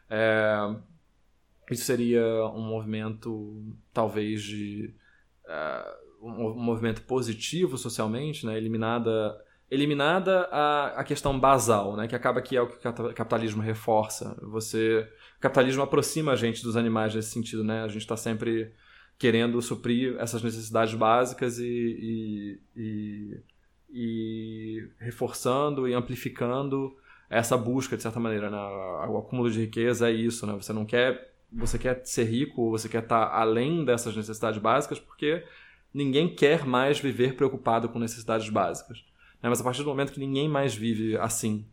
É, isso seria um movimento, talvez, de. Uh, um movimento positivo socialmente, né? eliminada, eliminada a, a questão basal, né? que acaba que é o que o capitalismo reforça. Você, o capitalismo aproxima a gente dos animais nesse sentido. Né? A gente está sempre querendo suprir essas necessidades básicas e, e, e, e reforçando e amplificando essa busca, de certa maneira, né? O acúmulo de riqueza é isso, né? Você não quer... Você quer ser rico, você quer estar além dessas necessidades básicas, porque ninguém quer mais viver preocupado com necessidades básicas. Né? Mas a partir do momento que ninguém mais vive assim,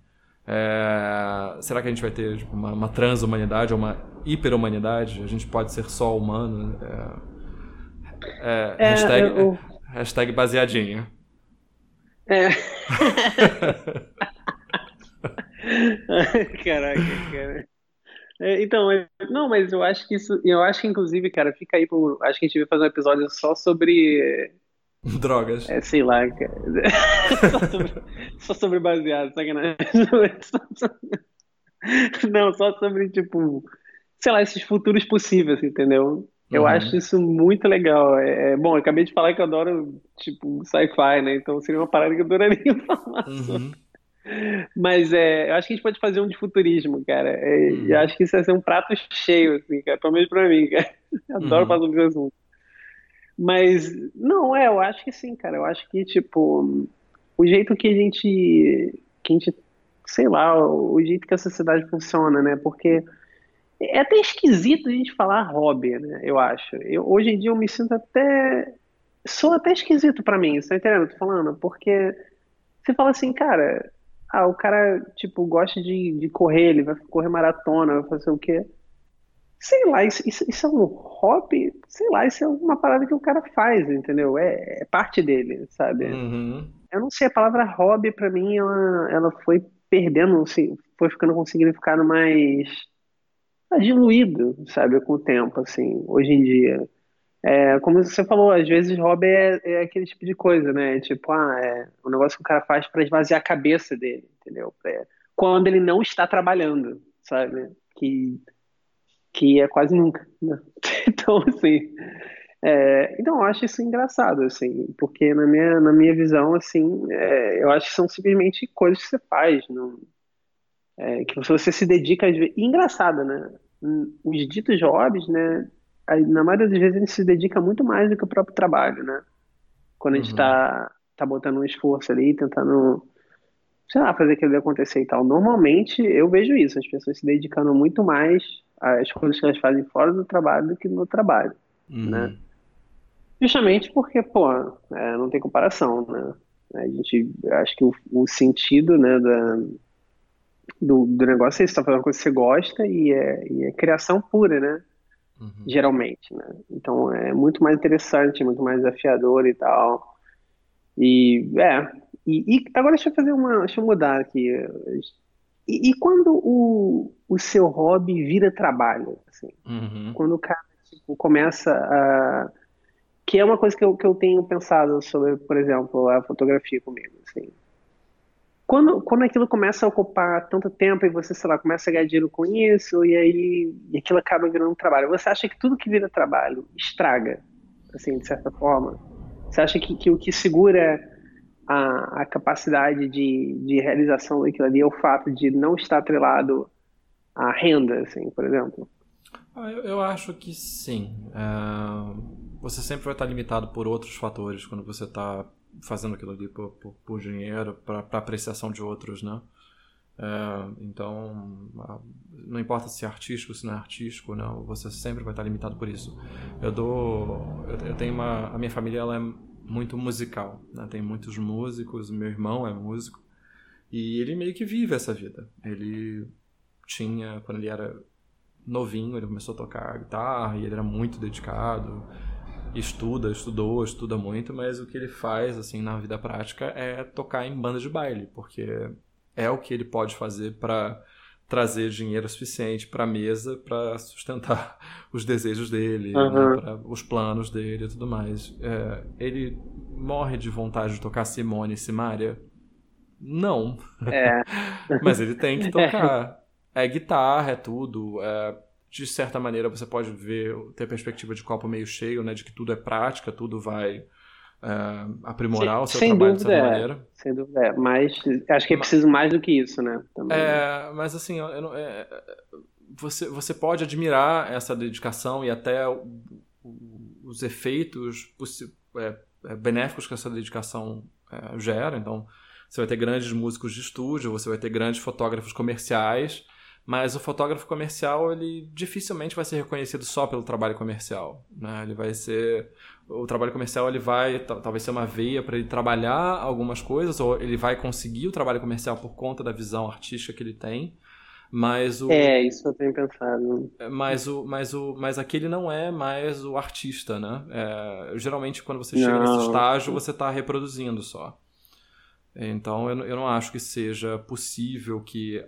é... será que a gente vai ter tipo, uma, uma transhumanidade ou uma hiperhumanidade? A gente pode ser só humano? É... É... hashtag, eu... hashtag baseadinha. É. Caraca, cara. É, então, não, mas eu acho que isso, eu acho que inclusive, cara, fica aí por, acho que a gente vai fazer um episódio só sobre drogas. É, sei lá, cara. só, sobre, só sobre baseado, sacanagem. Não, só sobre tipo, sei lá, esses futuros possíveis, entendeu? Eu uhum. acho isso muito legal. É, é, bom, eu acabei de falar que eu adoro, tipo, sci-fi, né? Então seria uma parada que eu adoraria falar uhum. sobre. Mas é, eu acho que a gente pode fazer um de futurismo, cara. É, uhum. Eu acho que isso vai ser um prato cheio, assim, cara. Pelo menos pra mim, cara. Adoro uhum. falar sobre esse assunto. Mas, não, é, eu acho que sim, cara. Eu acho que, tipo, o jeito que a gente. Que a gente sei lá, o jeito que a sociedade funciona, né? Porque é até esquisito a gente falar hobby, né? Eu acho. Eu, hoje em dia eu me sinto até. Sou até esquisito para mim, você tá entendendo o que eu tô falando? Porque você fala assim, cara, ah, o cara, tipo, gosta de, de correr, ele vai correr maratona, vai fazer o quê? Sei lá, isso, isso, isso, é um hobby, sei lá, isso é uma parada que o cara faz, entendeu? É, é parte dele, sabe? Uhum. Eu não sei, a palavra hobby para mim, ela, ela foi perdendo, assim, foi ficando com um significado mais diluído, sabe, com o tempo, assim, hoje em dia. É, como você falou, às vezes hobby é, é, aquele tipo de coisa, né? Tipo, ah, é um negócio que o cara faz para esvaziar a cabeça dele, entendeu? É, quando ele não está trabalhando, sabe? Que, que é quase nunca, né? Então, assim, é, então eu acho isso engraçado, assim, porque na minha, na minha visão, assim, é, eu acho que são simplesmente coisas que você faz, não, é, que você se dedica às vezes. E engraçado, né? Os ditos hobbies, né? Na maioria das vezes, ele se dedica muito mais do que o próprio trabalho, né? Quando a gente está uhum. tá botando um esforço ali, tentando, sei lá, fazer aquilo acontecer e tal. Normalmente, eu vejo isso, as pessoas se dedicando muito mais às coisas que elas fazem fora do trabalho do que no trabalho, uhum. né? Justamente porque, pô, é, não tem comparação, né? A gente, acho que o, o sentido, né, da, do, do negócio é você está fazendo uma coisa que você gosta e é, e é criação pura, né? Uhum. geralmente, né? Então é muito mais interessante, muito mais desafiador e tal. E é. E, e, agora deixa eu fazer uma. Deixa eu mudar aqui. E, e, quando o, o seu hobby vira trabalho, assim, uhum. quando o cara tipo, começa a que é uma coisa que eu, que eu tenho pensado sobre, por exemplo, a fotografia comigo, assim. Quando, quando aquilo começa a ocupar tanto tempo e você, sei lá, começa a ganhar dinheiro com isso e aí e aquilo acaba virando trabalho, você acha que tudo que vira trabalho estraga, assim, de certa forma? Você acha que, que o que segura a, a capacidade de, de realização daquilo ali é o fato de não estar atrelado à renda, assim, por exemplo? Ah, eu, eu, acho que sim. É, você sempre vai estar limitado por outros fatores quando você está fazendo aquilo ali por, por, por dinheiro, para apreciação de outros, né? É, então, não importa se é artístico, se não é artístico, não, você sempre vai estar limitado por isso. Eu dou, eu, eu tenho uma, a minha família ela é muito musical, né? tem muitos músicos, meu irmão é músico e ele meio que vive essa vida. Ele tinha, quando ele era novinho, ele começou a tocar guitarra e ele era muito dedicado estuda, estudou, estuda muito, mas o que ele faz assim na vida prática é tocar em banda de baile, porque é o que ele pode fazer para trazer dinheiro suficiente para a mesa para sustentar os desejos dele, uhum. né, os planos dele e tudo mais. É, ele morre de vontade de tocar Simone e Simaria? Não. É. Mas ele tem que tocar. É, é guitarra, é tudo. É, de certa maneira você pode ver, ter a perspectiva de copo meio cheio, né? De que tudo é prática, tudo vai uh, aprimorar o seu trabalho de certa é, maneira. Sem dúvida é, mas acho que é preciso mais do que isso, né? Também. É, mas assim, é, você, você pode admirar essa dedicação e até o, o, os efeitos é, é, benéficos que essa dedicação é, gera. Então, você vai ter grandes músicos de estúdio, você vai ter grandes fotógrafos comerciais mas o fotógrafo comercial, ele dificilmente vai ser reconhecido só pelo trabalho comercial, né? Ele vai ser o trabalho comercial ele vai talvez ser uma veia para ele trabalhar algumas coisas ou ele vai conseguir o trabalho comercial por conta da visão artística que ele tem. Mas o É, isso eu tenho pensado. Mas o mas o mas aquele não é mais o artista, né? É, geralmente quando você chega não. nesse estágio, você está reproduzindo só. Então eu, eu não acho que seja possível que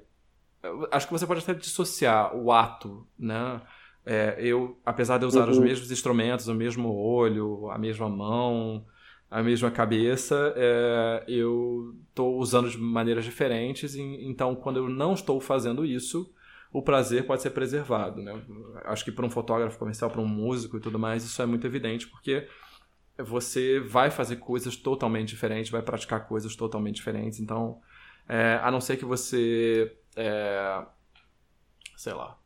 acho que você pode até dissociar o ato, né? É, eu, apesar de usar uhum. os mesmos instrumentos, o mesmo olho, a mesma mão, a mesma cabeça, é, eu estou usando de maneiras diferentes. E, então, quando eu não estou fazendo isso, o prazer pode ser preservado. Né? Acho que para um fotógrafo comercial, para um músico e tudo mais, isso é muito evidente, porque você vai fazer coisas totalmente diferentes, vai praticar coisas totalmente diferentes. Então, é, a não ser que você é, sei lá.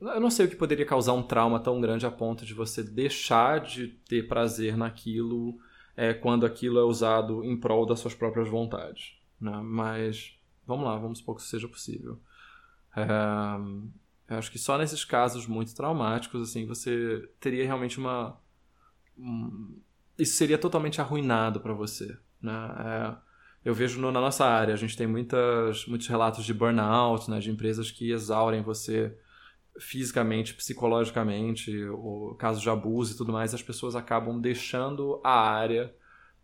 Eu não sei o que poderia causar um trauma tão grande a ponto de você deixar de ter prazer naquilo é, quando aquilo é usado em prol das suas próprias vontades. Né? Mas vamos lá, vamos supor que isso seja possível. É, acho que só nesses casos muito traumáticos, assim, você teria realmente uma. Um, isso seria totalmente arruinado para você. Né? É, eu vejo no, na nossa área, a gente tem muitas, muitos relatos de burnout, né, de empresas que exaurem você fisicamente, psicologicamente, ou casos de abuso e tudo mais, as pessoas acabam deixando a área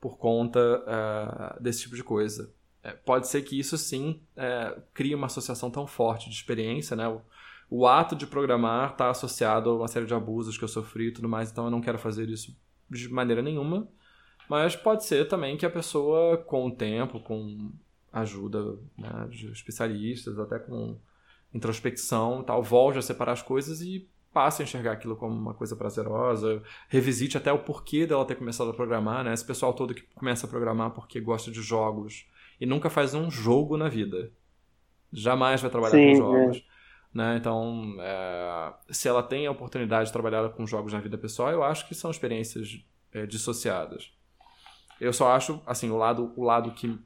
por conta uh, desse tipo de coisa. É, pode ser que isso sim é, crie uma associação tão forte de experiência, né? O, o ato de programar está associado a uma série de abusos que eu sofri e tudo mais, então eu não quero fazer isso de maneira nenhuma. Mas pode ser também que a pessoa, com o tempo, com ajuda né, de especialistas, até com introspecção tal, volte a separar as coisas e passe a enxergar aquilo como uma coisa prazerosa, revisite até o porquê dela ter começado a programar, né? Esse pessoal todo que começa a programar porque gosta de jogos e nunca faz um jogo na vida. Jamais vai trabalhar Sim, com jogos. É. Né? Então, é, se ela tem a oportunidade de trabalhar com jogos na vida pessoal, eu acho que são experiências é, dissociadas. Eu só acho, assim, o lado, o lado que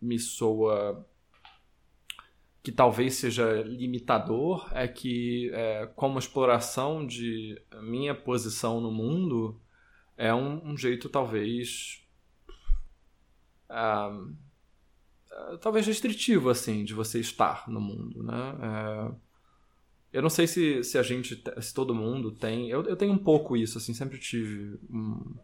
me soa que talvez seja limitador é que, é, como exploração de minha posição no mundo, é um, um jeito talvez. Uh, uh, talvez restritivo, assim, de você estar no mundo, né? Uh, eu não sei se, se a gente, se todo mundo tem. Eu, eu tenho um pouco isso, assim, sempre tive. Um,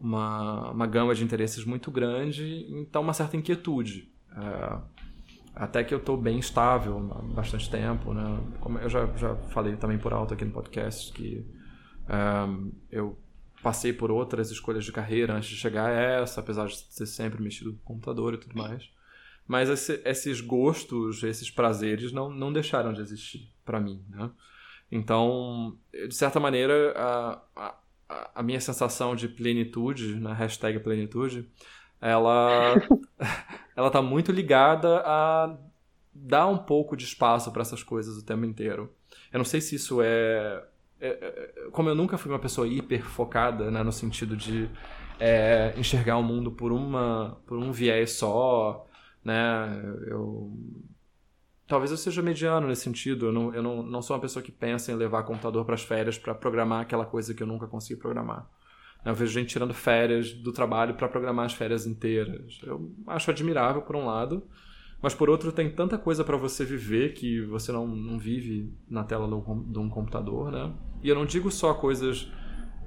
uma, uma gama de interesses muito grande, então uma certa inquietude. É, até que eu estou bem estável há bastante tempo, né? Como eu já, já falei também por alto aqui no podcast que um, eu passei por outras escolhas de carreira antes de chegar a essa, apesar de ter sempre mexido no computador e tudo mais. Mas esse, esses gostos, esses prazeres não, não deixaram de existir para mim, né? Então, de certa maneira, a, a minha sensação de plenitude, na hashtag plenitude, ela ela tá muito ligada a dar um pouco de espaço para essas coisas o tempo inteiro. Eu não sei se isso é, é, é como eu nunca fui uma pessoa hiper focada, né, no sentido de é, enxergar o mundo por uma por um viés só, né? Eu talvez eu seja mediano nesse sentido. Eu não, eu não, não sou uma pessoa que pensa em levar computador para as férias para programar aquela coisa que eu nunca consegui programar. Eu vejo gente tirando férias do trabalho para programar as férias inteiras. Eu acho admirável, por um lado, mas por outro, tem tanta coisa para você viver que você não, não vive na tela de um computador, né? E eu não digo só coisas,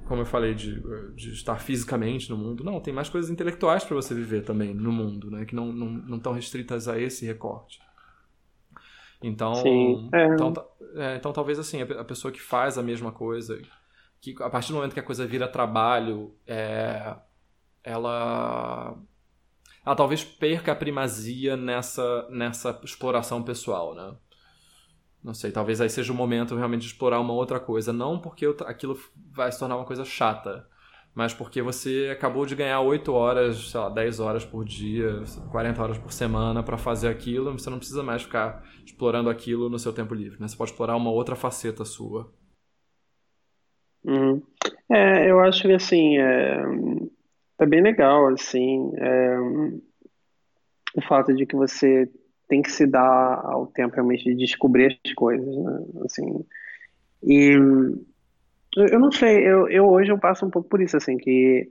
como eu falei, de, de estar fisicamente no mundo. Não, tem mais coisas intelectuais para você viver também no mundo, né? Que não, não, não estão restritas a esse recorte. Então, é. então, é, então, talvez assim, a pessoa que faz a mesma coisa, que a partir do momento que a coisa vira trabalho, é, ela ela talvez perca a primazia nessa, nessa exploração pessoal, né? Não sei, talvez aí seja o momento realmente de explorar uma outra coisa. Não porque aquilo vai se tornar uma coisa chata, mas porque você acabou de ganhar 8 horas, sei lá, 10 horas por dia, 40 horas por semana para fazer aquilo, você não precisa mais ficar explorando aquilo no seu tempo livre, né? Você pode explorar uma outra faceta sua. Uhum. É, eu acho que assim é, é bem legal assim é, o fato de que você tem que se dar ao tempo realmente de descobrir as coisas, né? Assim, e eu não sei, eu, eu hoje eu passo um pouco por isso assim que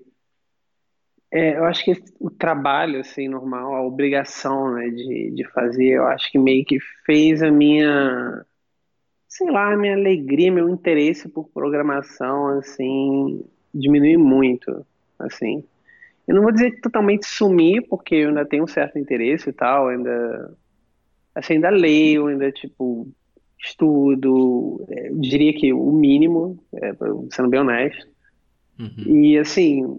é, eu acho que o trabalho assim normal, a obrigação né, de, de fazer, eu acho que meio que fez a minha sei lá, minha alegria, meu interesse por programação, assim, diminuir muito, assim. Eu não vou dizer que totalmente sumir, porque eu ainda tenho um certo interesse e tal, ainda, assim, ainda leio, ainda, tipo, estudo, é, eu diria que o mínimo, é, sendo bem honesto. Uhum. E, assim,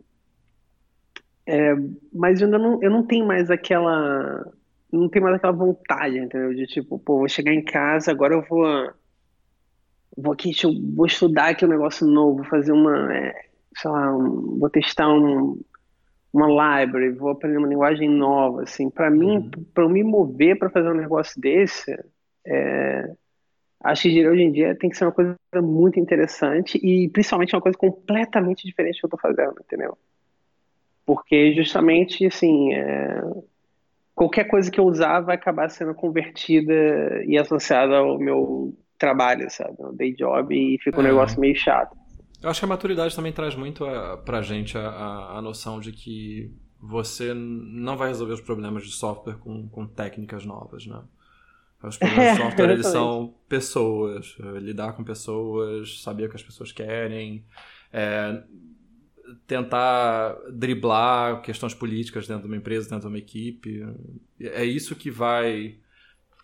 é, mas eu ainda não, eu não tenho mais aquela, não tenho mais aquela vontade, entendeu? De, tipo, pô, vou chegar em casa, agora eu vou vou aqui, eu, vou estudar aqui um negócio novo, vou fazer uma, é, sei lá, um, vou testar um, uma library, vou aprender uma linguagem nova, assim, para mim, uhum. para eu me mover para fazer um negócio desse, é, acho que hoje em dia tem que ser uma coisa muito interessante e principalmente uma coisa completamente diferente do que eu estou fazendo, entendeu? Porque justamente, assim, é, qualquer coisa que eu usar vai acabar sendo convertida e associada ao meu trabalho, sabe? Um day job e fica um é. negócio meio chato. Eu acho que a maturidade também traz muito a, pra gente a, a, a, noção de que você não vai resolver os problemas de software com, com técnicas novas, né? Os problemas de software, eles são pessoas, lidar com pessoas, saber o que as pessoas querem, é, tentar driblar questões políticas dentro de uma empresa, dentro de uma equipe. É isso que vai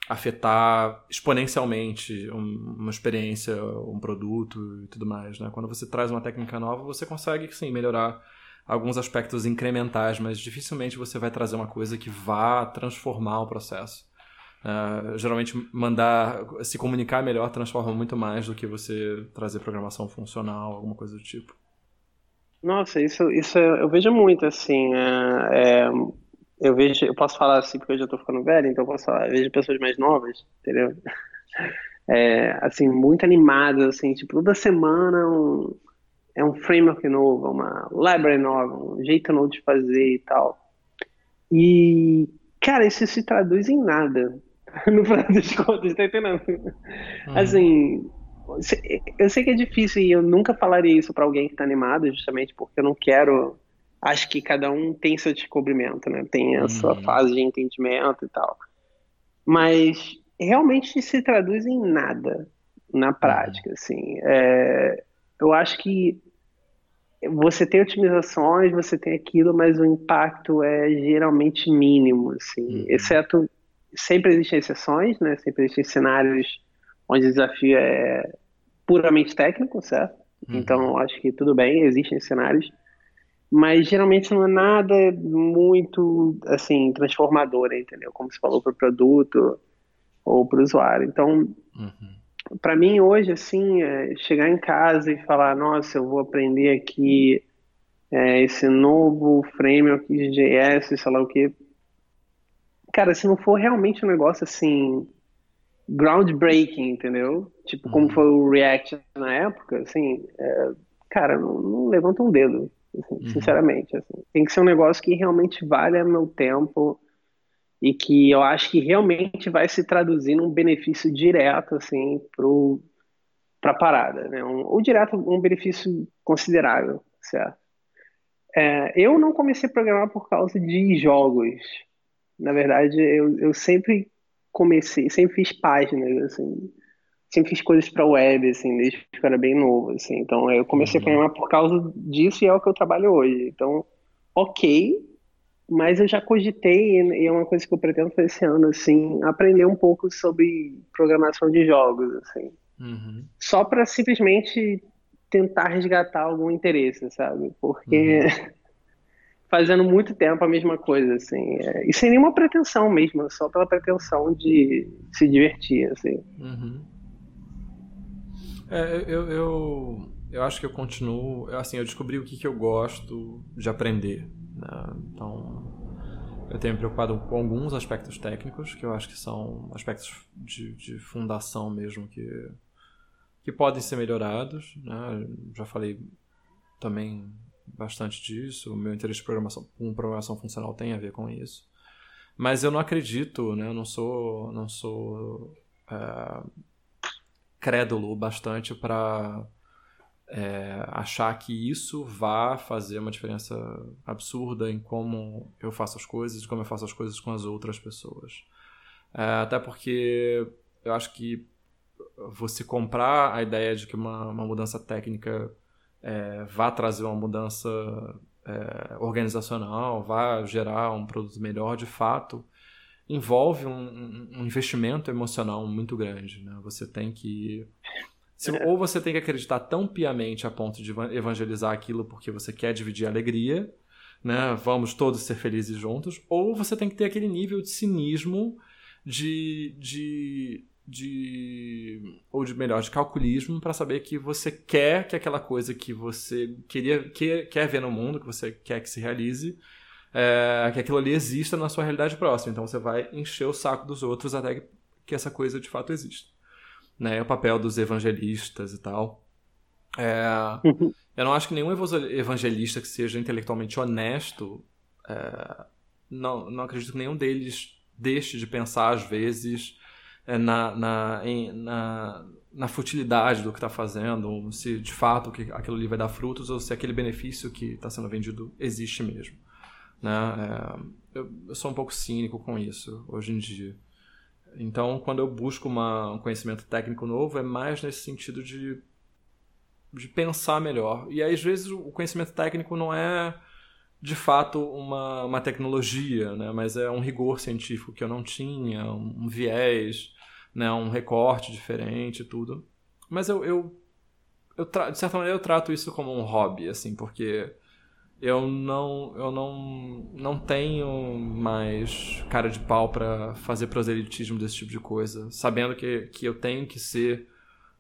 afetar exponencialmente uma experiência, um produto e tudo mais, né? Quando você traz uma técnica nova, você consegue, sim, melhorar alguns aspectos incrementais, mas dificilmente você vai trazer uma coisa que vá transformar o processo. Uh, geralmente, mandar se comunicar melhor transforma muito mais do que você trazer programação funcional, alguma coisa do tipo. Nossa, isso, isso eu vejo muito, assim, é, é eu vejo, eu posso falar assim porque eu já tô ficando velho, então eu posso falar, eu vejo pessoas mais novas, entendeu? É, assim, muito animadas, assim, tipo, toda semana um, é um framework novo, uma library nova, um jeito novo de fazer e tal. E, cara, isso se traduz em nada, no final das contas, tá entendendo? Uhum. Assim, eu sei que é difícil e eu nunca falaria isso para alguém que tá animado, justamente porque eu não quero acho que cada um tem seu descobrimento, né? Tem a uhum. sua fase de entendimento e tal. Mas realmente se traduz em nada na prática, uhum. assim. É, eu acho que você tem otimizações, você tem aquilo, mas o impacto é geralmente mínimo, assim, uhum. exceto sempre existem exceções, né? Sempre existem cenários onde o desafio é puramente técnico, certo? Uhum. Então, acho que tudo bem, existem cenários, mas geralmente não é nada muito, assim, transformador, entendeu? Como você falou, para o produto ou para o usuário. Então, uhum. para mim, hoje, assim, é chegar em casa e falar, nossa, eu vou aprender aqui é, esse novo framework de JS, sei lá o que. Cara, se não for realmente um negócio, assim, groundbreaking, entendeu? Tipo, como uhum. foi o React na época, assim, é, cara, não, não, levanta um dedo, assim, uhum. sinceramente. Assim. Tem que ser um negócio que realmente valha meu tempo e que eu acho que realmente vai se traduzir num benefício direto, assim, pro, pra parada, né? Um, ou direto, um benefício considerável, certo? É, eu não comecei a programar por causa de jogos. Na verdade, eu, eu sempre comecei, sempre fiz páginas, assim, sempre fiz coisas para web, assim, desde que eu era bem novo, assim. Então, eu comecei uhum. a programar por causa disso e é o que eu trabalho hoje. Então, ok, mas eu já cogitei e é uma coisa que eu pretendo fazer esse ano, assim, aprender um pouco sobre programação de jogos, assim. Uhum. Só para simplesmente tentar resgatar algum interesse, sabe? Porque uhum. fazendo muito tempo a mesma coisa, assim. É, e sem nenhuma pretensão mesmo, só pela pretensão de se divertir, assim. Uhum. É, eu, eu, eu acho que eu continuo. Assim, eu descobri o que, que eu gosto de aprender. Né? Então, eu tenho me preocupado com alguns aspectos técnicos, que eu acho que são aspectos de, de fundação mesmo, que, que podem ser melhorados. Né? Já falei também bastante disso. O meu interesse em programação, programação funcional tem a ver com isso. Mas eu não acredito, né? Eu não sou, não sou é, crédulo bastante para é, achar que isso vá fazer uma diferença absurda em como eu faço as coisas como eu faço as coisas com as outras pessoas. É, até porque eu acho que você comprar a ideia de que uma, uma mudança técnica é, vá trazer uma mudança é, organizacional, vá gerar um produto melhor, de fato, envolve um, um investimento emocional muito grande. Né? Você tem que. Se, é. ou você tem que acreditar tão piamente a ponto de evangelizar aquilo porque você quer dividir a alegria, né? vamos todos ser felizes juntos, ou você tem que ter aquele nível de cinismo de, de de ou de melhor de calculismo para saber que você quer que aquela coisa que você queria quer, quer ver no mundo que você quer que se realize é, que aquilo ali exista na sua realidade próxima. Então você vai encher o saco dos outros até que, que essa coisa de fato exista né? É o papel dos evangelistas e tal. É, uhum. eu não acho que nenhum evangelista que seja intelectualmente honesto é, não não acredito que nenhum deles deixe de pensar às vezes na, na, em, na, na futilidade do que está fazendo, se de fato que aquilo ali vai dar frutos ou se aquele benefício que está sendo vendido existe mesmo. Né? É, eu, eu, sou um pouco cínico com isso hoje em dia. Então, quando eu busco uma, um conhecimento técnico novo, é mais nesse sentido de, de pensar melhor. E às vezes, o conhecimento técnico não é de fato uma, uma tecnologia, né? mas é um rigor científico que eu não tinha, um viés né, um recorte diferente e tudo. Mas eu, eu, eu de certa maneira eu trato isso como um hobby, assim, porque eu não eu não não tenho mais cara de pau para fazer proselitismo desse tipo de coisa, sabendo que, que eu tenho que ser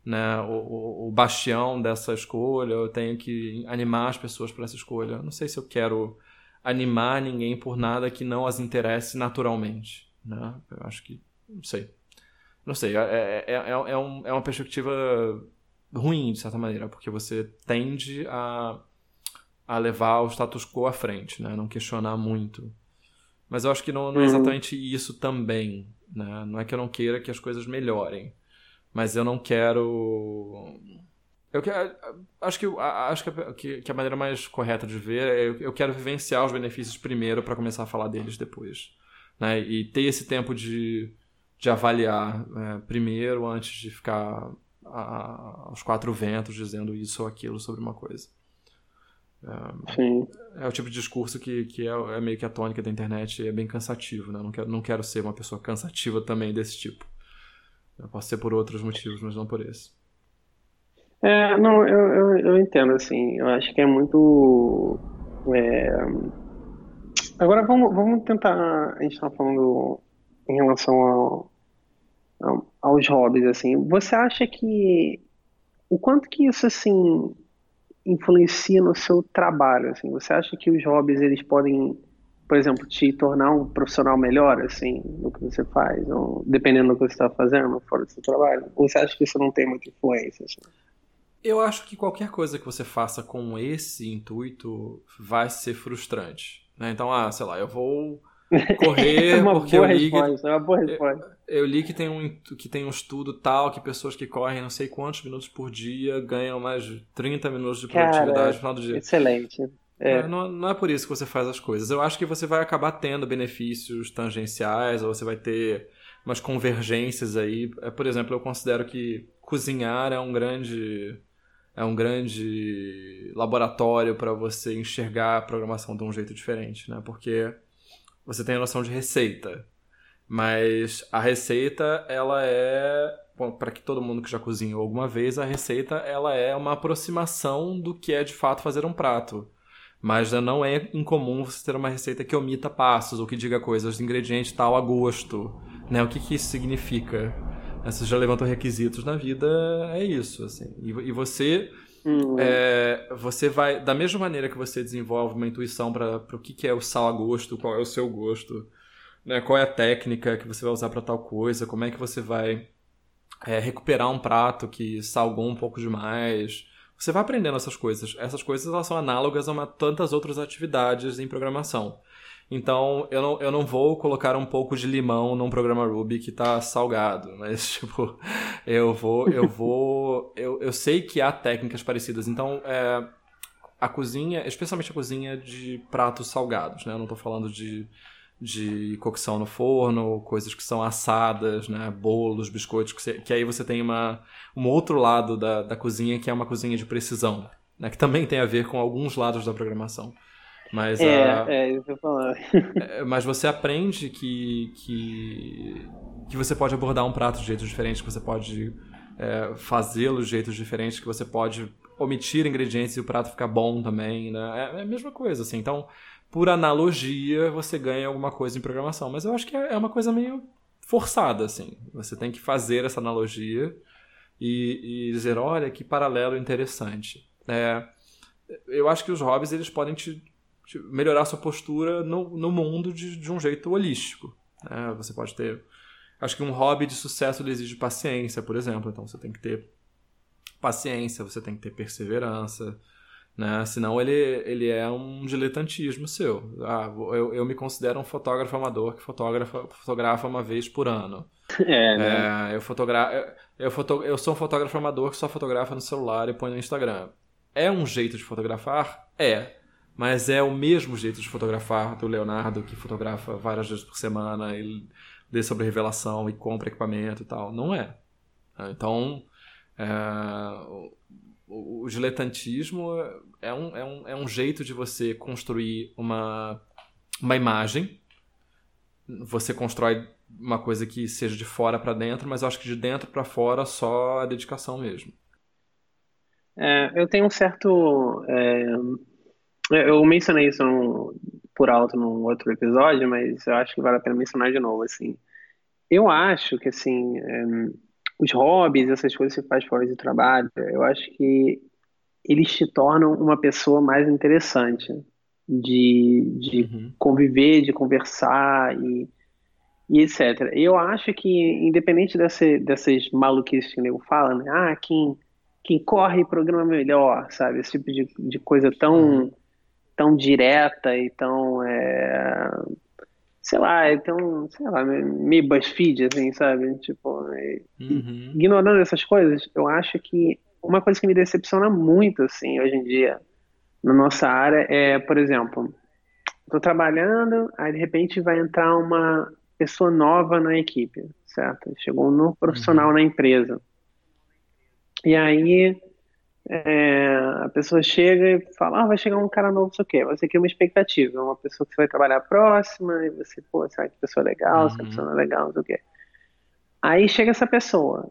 né, o, o bastião dessa escolha, eu tenho que animar as pessoas para essa escolha. não sei se eu quero animar ninguém por nada que não as interesse naturalmente, né? Eu acho que não sei. Não sei, é, é, é, é, um, é uma perspectiva ruim, de certa maneira, porque você tende a, a levar o status quo à frente, né? Não questionar muito. Mas eu acho que não, não é exatamente isso também, né? Não é que eu não queira que as coisas melhorem, mas eu não quero... Eu quero, acho que, acho que, que a maneira mais correta de ver é eu, eu quero vivenciar os benefícios primeiro para começar a falar deles depois. Né? E ter esse tempo de de avaliar é, primeiro antes de ficar a, aos quatro ventos dizendo isso ou aquilo sobre uma coisa. Sim. É o tipo de discurso que, que é, é, meio que a tônica da internet e é bem cansativo, né? Não quero, não quero ser uma pessoa cansativa também desse tipo. Eu posso ser por outros motivos, mas não por esse. É, não, eu, eu, eu entendo, assim. Eu acho que é muito. É... Agora vamos, vamos tentar. A gente está falando em relação ao, ao, aos hobbies, assim. Você acha que. O quanto que isso, assim, influencia no seu trabalho, assim? Você acha que os hobbies, eles podem, por exemplo, te tornar um profissional melhor, assim, no que você faz, ou, dependendo do que você está fazendo fora do seu trabalho? Ou você acha que isso não tem muita influência, assim? Eu acho que qualquer coisa que você faça com esse intuito vai ser frustrante. Né? Então, ah, sei lá, eu vou correr é porque eu li, resposta, é uma boa resposta. Eu, eu, li que tem, um, que tem um estudo tal que pessoas que correm não sei quantos minutos por dia ganham mais de 30 minutos de produtividade Cara, no final do dia. Excelente. É. É, não, não, é por isso que você faz as coisas. Eu acho que você vai acabar tendo benefícios tangenciais, ou você vai ter umas convergências aí. Por exemplo, eu considero que cozinhar é um grande é um grande laboratório para você enxergar a programação de um jeito diferente, né? Porque você tem a noção de receita, mas a receita ela é para que todo mundo que já cozinhou alguma vez, a receita ela é uma aproximação do que é de fato fazer um prato. Mas não é incomum você ter uma receita que omita passos ou que diga coisas, ingrediente tal a gosto. Né? O que, que isso significa? Você já levantou requisitos na vida, é isso, assim. E você, uhum. é, você vai, da mesma maneira que você desenvolve uma intuição para o que, que é o sal a gosto, qual é o seu gosto, né? qual é a técnica que você vai usar para tal coisa, como é que você vai é, recuperar um prato que salgou um pouco demais. Você vai aprendendo essas coisas. Essas coisas elas são análogas a uma, tantas outras atividades em programação. Então, eu não, eu não vou colocar um pouco de limão num programa Ruby que tá salgado, mas, tipo, eu vou, eu vou, eu, eu sei que há técnicas parecidas. Então, é, a cozinha, especialmente a cozinha de pratos salgados, né? Eu não tô falando de, de cocção no forno, coisas que são assadas, né? Bolos, biscoitos, que, você, que aí você tem uma, um outro lado da, da cozinha que é uma cozinha de precisão, né? Que também tem a ver com alguns lados da programação. Mas, é, a, é isso que eu falar. É, mas você aprende que, que, que você pode abordar um prato de jeitos diferentes, que você pode é, fazê-lo de jeitos diferentes, que você pode omitir ingredientes e o prato ficar bom também, né? É, é a mesma coisa, assim. Então, por analogia, você ganha alguma coisa em programação. Mas eu acho que é, é uma coisa meio forçada, assim. Você tem que fazer essa analogia e, e dizer, olha, que paralelo interessante. É, eu acho que os hobbies, eles podem te melhorar sua postura no, no mundo de, de um jeito holístico. Né? Você pode ter. Acho que um hobby de sucesso exige paciência, por exemplo. Então você tem que ter paciência, você tem que ter perseverança. Né? Senão ele, ele é um diletantismo seu. Ah, eu, eu me considero um fotógrafo amador que fotografa, fotografa uma vez por ano. É, né? É, eu, fotogra eu, eu, foto eu sou um fotógrafo amador que só fotografa no celular e põe no Instagram. É um jeito de fotografar? É. Mas é o mesmo jeito de fotografar do Leonardo, que fotografa várias vezes por semana e lê sobre revelação e compra equipamento e tal. Não é. Então, é, o, o, diletantismo é um, é, um, é um jeito de você construir uma, uma imagem. Você constrói uma coisa que seja de fora para dentro, mas eu acho que de dentro para fora só a dedicação mesmo. É, eu tenho um certo. É é, eu mencionei isso por alto num outro episódio, mas eu acho que vale a pena mencionar de novo, assim. Eu acho que, assim, é, os hobbies, essas coisas que você faz fora do trabalho, eu acho que eles te tornam uma pessoa mais interessante de, de uhum. conviver, de conversar e, e etc. Eu acho que, independente dessa, dessas maluquices que o nego fala, né? Ah, quem, quem corre programa melhor, sabe? Esse tipo de, de coisa tão... Uhum tão direta e tão. É, sei lá, é tão. sei lá, meio BuzzFeed, assim, sabe? Tipo, uhum. ignorando essas coisas, eu acho que uma coisa que me decepciona muito, assim, hoje em dia, na nossa área, é, por exemplo, estou trabalhando, aí de repente vai entrar uma pessoa nova na equipe, certo? Chegou um novo profissional uhum. na empresa. E aí é, a pessoa chega e fala, ah, vai chegar um cara novo, não sei o quê. Você cria uma expectativa, uma pessoa que você vai trabalhar próxima, e você, pô, será que a pessoa é legal, uhum. se a pessoa não é legal, não sei o quê. Aí chega essa pessoa.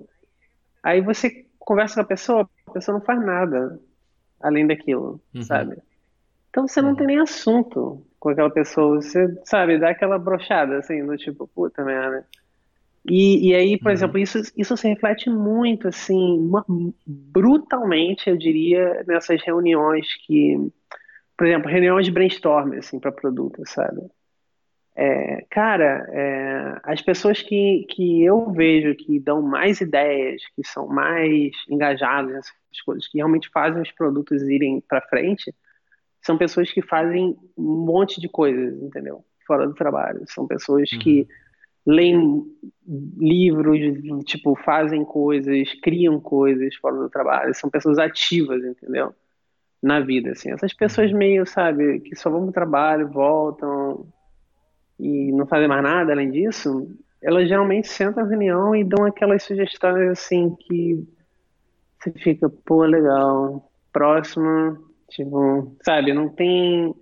Aí você conversa com a pessoa, a pessoa não faz nada além daquilo, uhum. sabe? Então você não uhum. tem nem assunto com aquela pessoa, você, sabe, dá aquela brochada, assim, do tipo, puta merda. E, e aí, por uhum. exemplo, isso, isso se reflete muito, assim, uma, brutalmente, eu diria, nessas reuniões que, por exemplo, reuniões de brainstorming, assim, para produto, sabe? É, cara, é, as pessoas que, que eu vejo que dão mais ideias, que são mais engajadas nessas coisas, que realmente fazem os produtos irem para frente, são pessoas que fazem um monte de coisas, entendeu? Fora do trabalho. São pessoas uhum. que leem livros, tipo, fazem coisas, criam coisas fora do trabalho, são pessoas ativas, entendeu? Na vida, assim. Essas pessoas uhum. meio, sabe, que só vão pro trabalho, voltam e não fazem mais nada além disso, elas geralmente sentam na reunião e dão aquelas sugestões, assim, que você fica, pô, legal, próximo, tipo, sabe, não tem...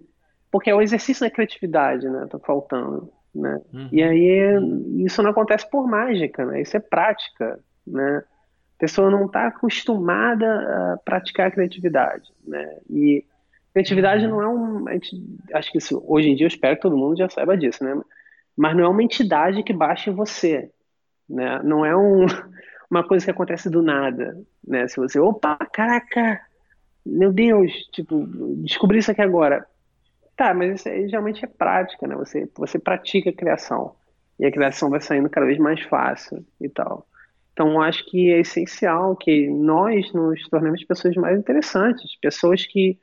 Porque é o exercício da criatividade, né, tá faltando né? Uhum. E aí isso não acontece por mágica, né? Isso é prática, né? A pessoa não está acostumada a praticar a criatividade, né? E criatividade uhum. não é um, acho que isso, hoje em dia eu espero que todo mundo já saiba disso, né? Mas não é uma entidade que baixa em você, né? Não é um, uma coisa que acontece do nada, né? Se você, opa, caraca, meu Deus, tipo, descobri isso aqui agora Tá, mas isso aí geralmente é prática, né? Você, você pratica a criação. E a criação vai saindo cada vez mais fácil e tal. Então, acho que é essencial que nós nos tornemos pessoas mais interessantes, pessoas que,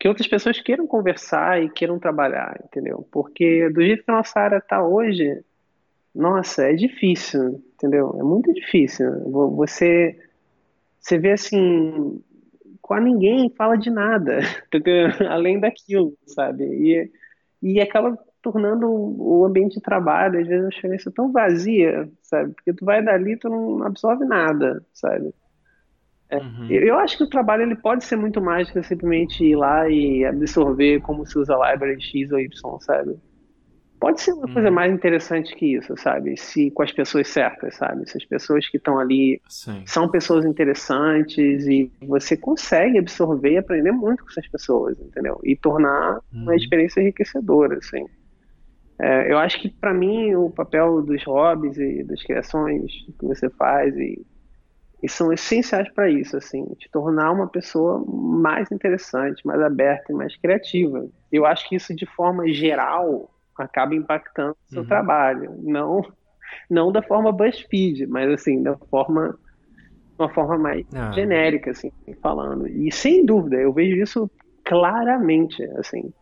que outras pessoas queiram conversar e queiram trabalhar, entendeu? Porque do jeito que a nossa área está hoje, nossa, é difícil, entendeu? É muito difícil. Você, você vê assim, quase ninguém fala de nada, além daquilo, sabe? E, e acaba tornando o ambiente de trabalho, às vezes, uma experiência tão vazia, sabe? Porque tu vai dali e tu não absorve nada, sabe? É, uhum. Eu acho que o trabalho ele pode ser muito mais do que simplesmente ir lá e absorver como se usa a library X ou Y, sabe? Pode ser uma coisa uhum. mais interessante que isso, sabe? Se com as pessoas certas, sabe? Se as pessoas que estão ali Sim. são pessoas interessantes e você consegue absorver e aprender muito com essas pessoas, entendeu? E tornar uhum. uma experiência enriquecedora, assim. É, eu acho que para mim o papel dos hobbies e das criações que você faz e, e são essenciais para isso, assim, te tornar uma pessoa mais interessante, mais aberta e mais criativa. Eu acho que isso de forma geral acaba impactando o seu uhum. trabalho. Não, não da forma BuzzFeed, mas assim, da forma uma forma mais ah. genérica, assim, falando. E sem dúvida, eu vejo isso claramente, assim,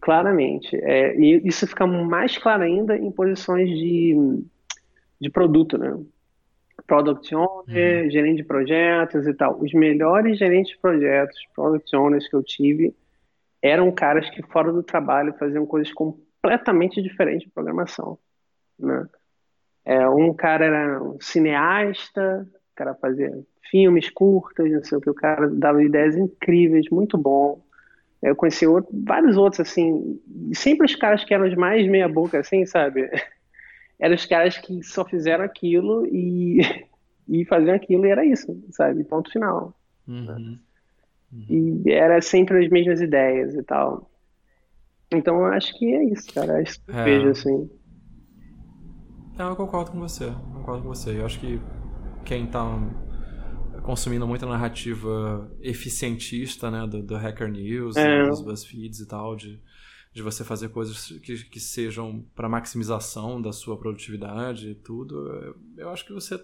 claramente. É, e isso fica mais claro ainda em posições de, de produto, né? Product Owner, uhum. gerente de projetos e tal. Os melhores gerentes de projetos, Product Owners que eu tive, eram caras que fora do trabalho faziam coisas com completamente diferente de programação, né? É, um cara era um cineasta, o cara fazia filmes curtas, não sei o que, o cara dava ideias incríveis, muito bom. Eu conheci outro, vários outros, assim, sempre os caras que eram os mais meia boca, assim, sabe? Eram os caras que só fizeram aquilo e, e faziam aquilo e era isso, sabe? Ponto final. Uhum. Uhum. E era sempre as mesmas ideias e tal. Então eu acho que é isso, cara. É isso que eu é... vejo, assim. Não, eu concordo com você. Concordo com você. Eu acho que quem tá consumindo muita narrativa eficientista, né, do, do Hacker News, é. dos BuzzFeeds e tal, de, de você fazer coisas que, que sejam para maximização da sua produtividade e tudo, eu, eu acho que você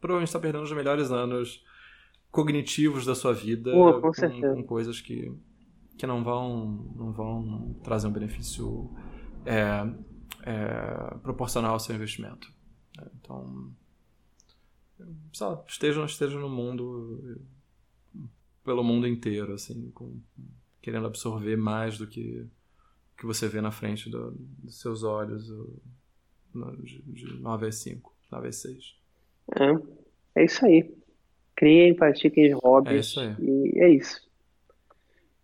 provavelmente está perdendo os melhores anos cognitivos da sua vida Pô, com, com, com coisas que que não vão, não vão trazer um benefício é, é, proporcional ao seu investimento. Então, só esteja, esteja no mundo, pelo mundo inteiro, assim, com, querendo absorver mais do que que você vê na frente do, dos seus olhos de, de 9 a 5, 9 a 6. É, é isso aí. Criem, pratiquem hobbies. É isso aí. E é isso.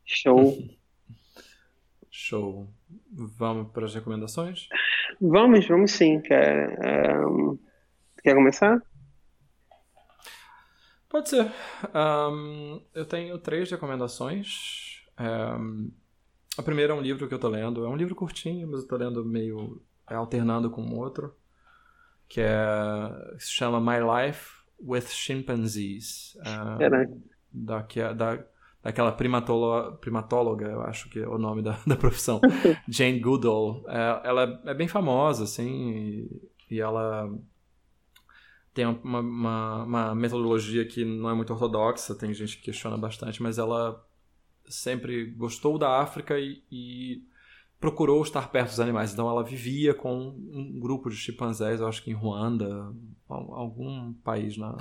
Show. Show. Vamos para as recomendações? Vamos, vamos sim, cara. Um, quer começar? Pode ser. Um, eu tenho três recomendações. Um, a primeira é um livro que eu tô lendo. É um livro curtinho, mas eu tô lendo meio é, alternando com outro. Que é, se chama My Life with Chimpanzees. Um, da, da, daquela primatóloga, primatóloga, eu acho que é o nome da, da profissão, Jane Goodall. É, ela é bem famosa, assim, e, e ela tem uma, uma, uma, metodologia que não é muito ortodoxa, tem gente que questiona bastante, mas ela sempre gostou da África e, e, procurou estar perto dos animais. Então ela vivia com um grupo de chimpanzés, eu acho que em Ruanda, algum país na,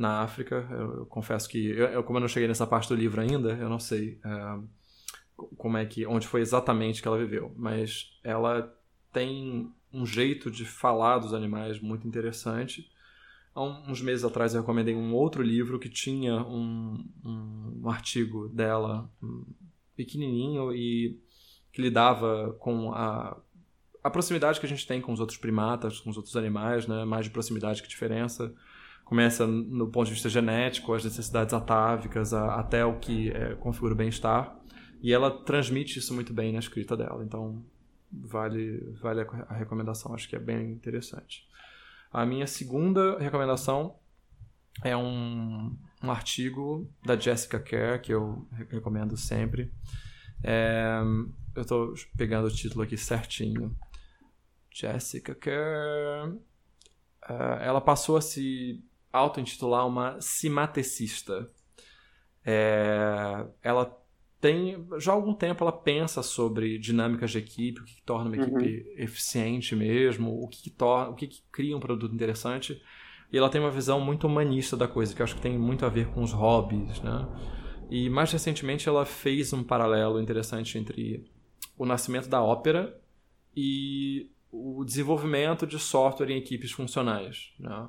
na África. Eu, eu confesso que, eu, eu, como eu não cheguei nessa parte do livro ainda, eu não sei é, como é que, onde foi exatamente que ela viveu, mas ela tem um jeito de falar dos animais muito interessante. Há uns meses atrás eu recomendei um outro livro que tinha um, um, um artigo dela um, pequenininho e que lidava com a, a proximidade que a gente tem com os outros primatas, com os outros animais, né? mais de proximidade que diferença. Começa no ponto de vista genético, as necessidades atávicas, a, até o que é, configura o bem-estar. E ela transmite isso muito bem na escrita dela. Então, vale, vale a recomendação, acho que é bem interessante. A minha segunda recomendação é um, um artigo da Jessica Kerr, que eu recomendo sempre. É, eu estou pegando o título aqui certinho. Jessica Kerr. Uh, ela passou a se auto-intitular uma cimatecista. É, ela tem já há algum tempo ela pensa sobre dinâmicas de equipe, o que, que torna uma uhum. equipe eficiente mesmo, o que, que torna, o que, que cria um produto interessante. E ela tem uma visão muito humanista da coisa, que eu acho que tem muito a ver com os hobbies, né? E mais recentemente ela fez um paralelo interessante entre o nascimento da ópera e o desenvolvimento de software em equipes funcionais, né?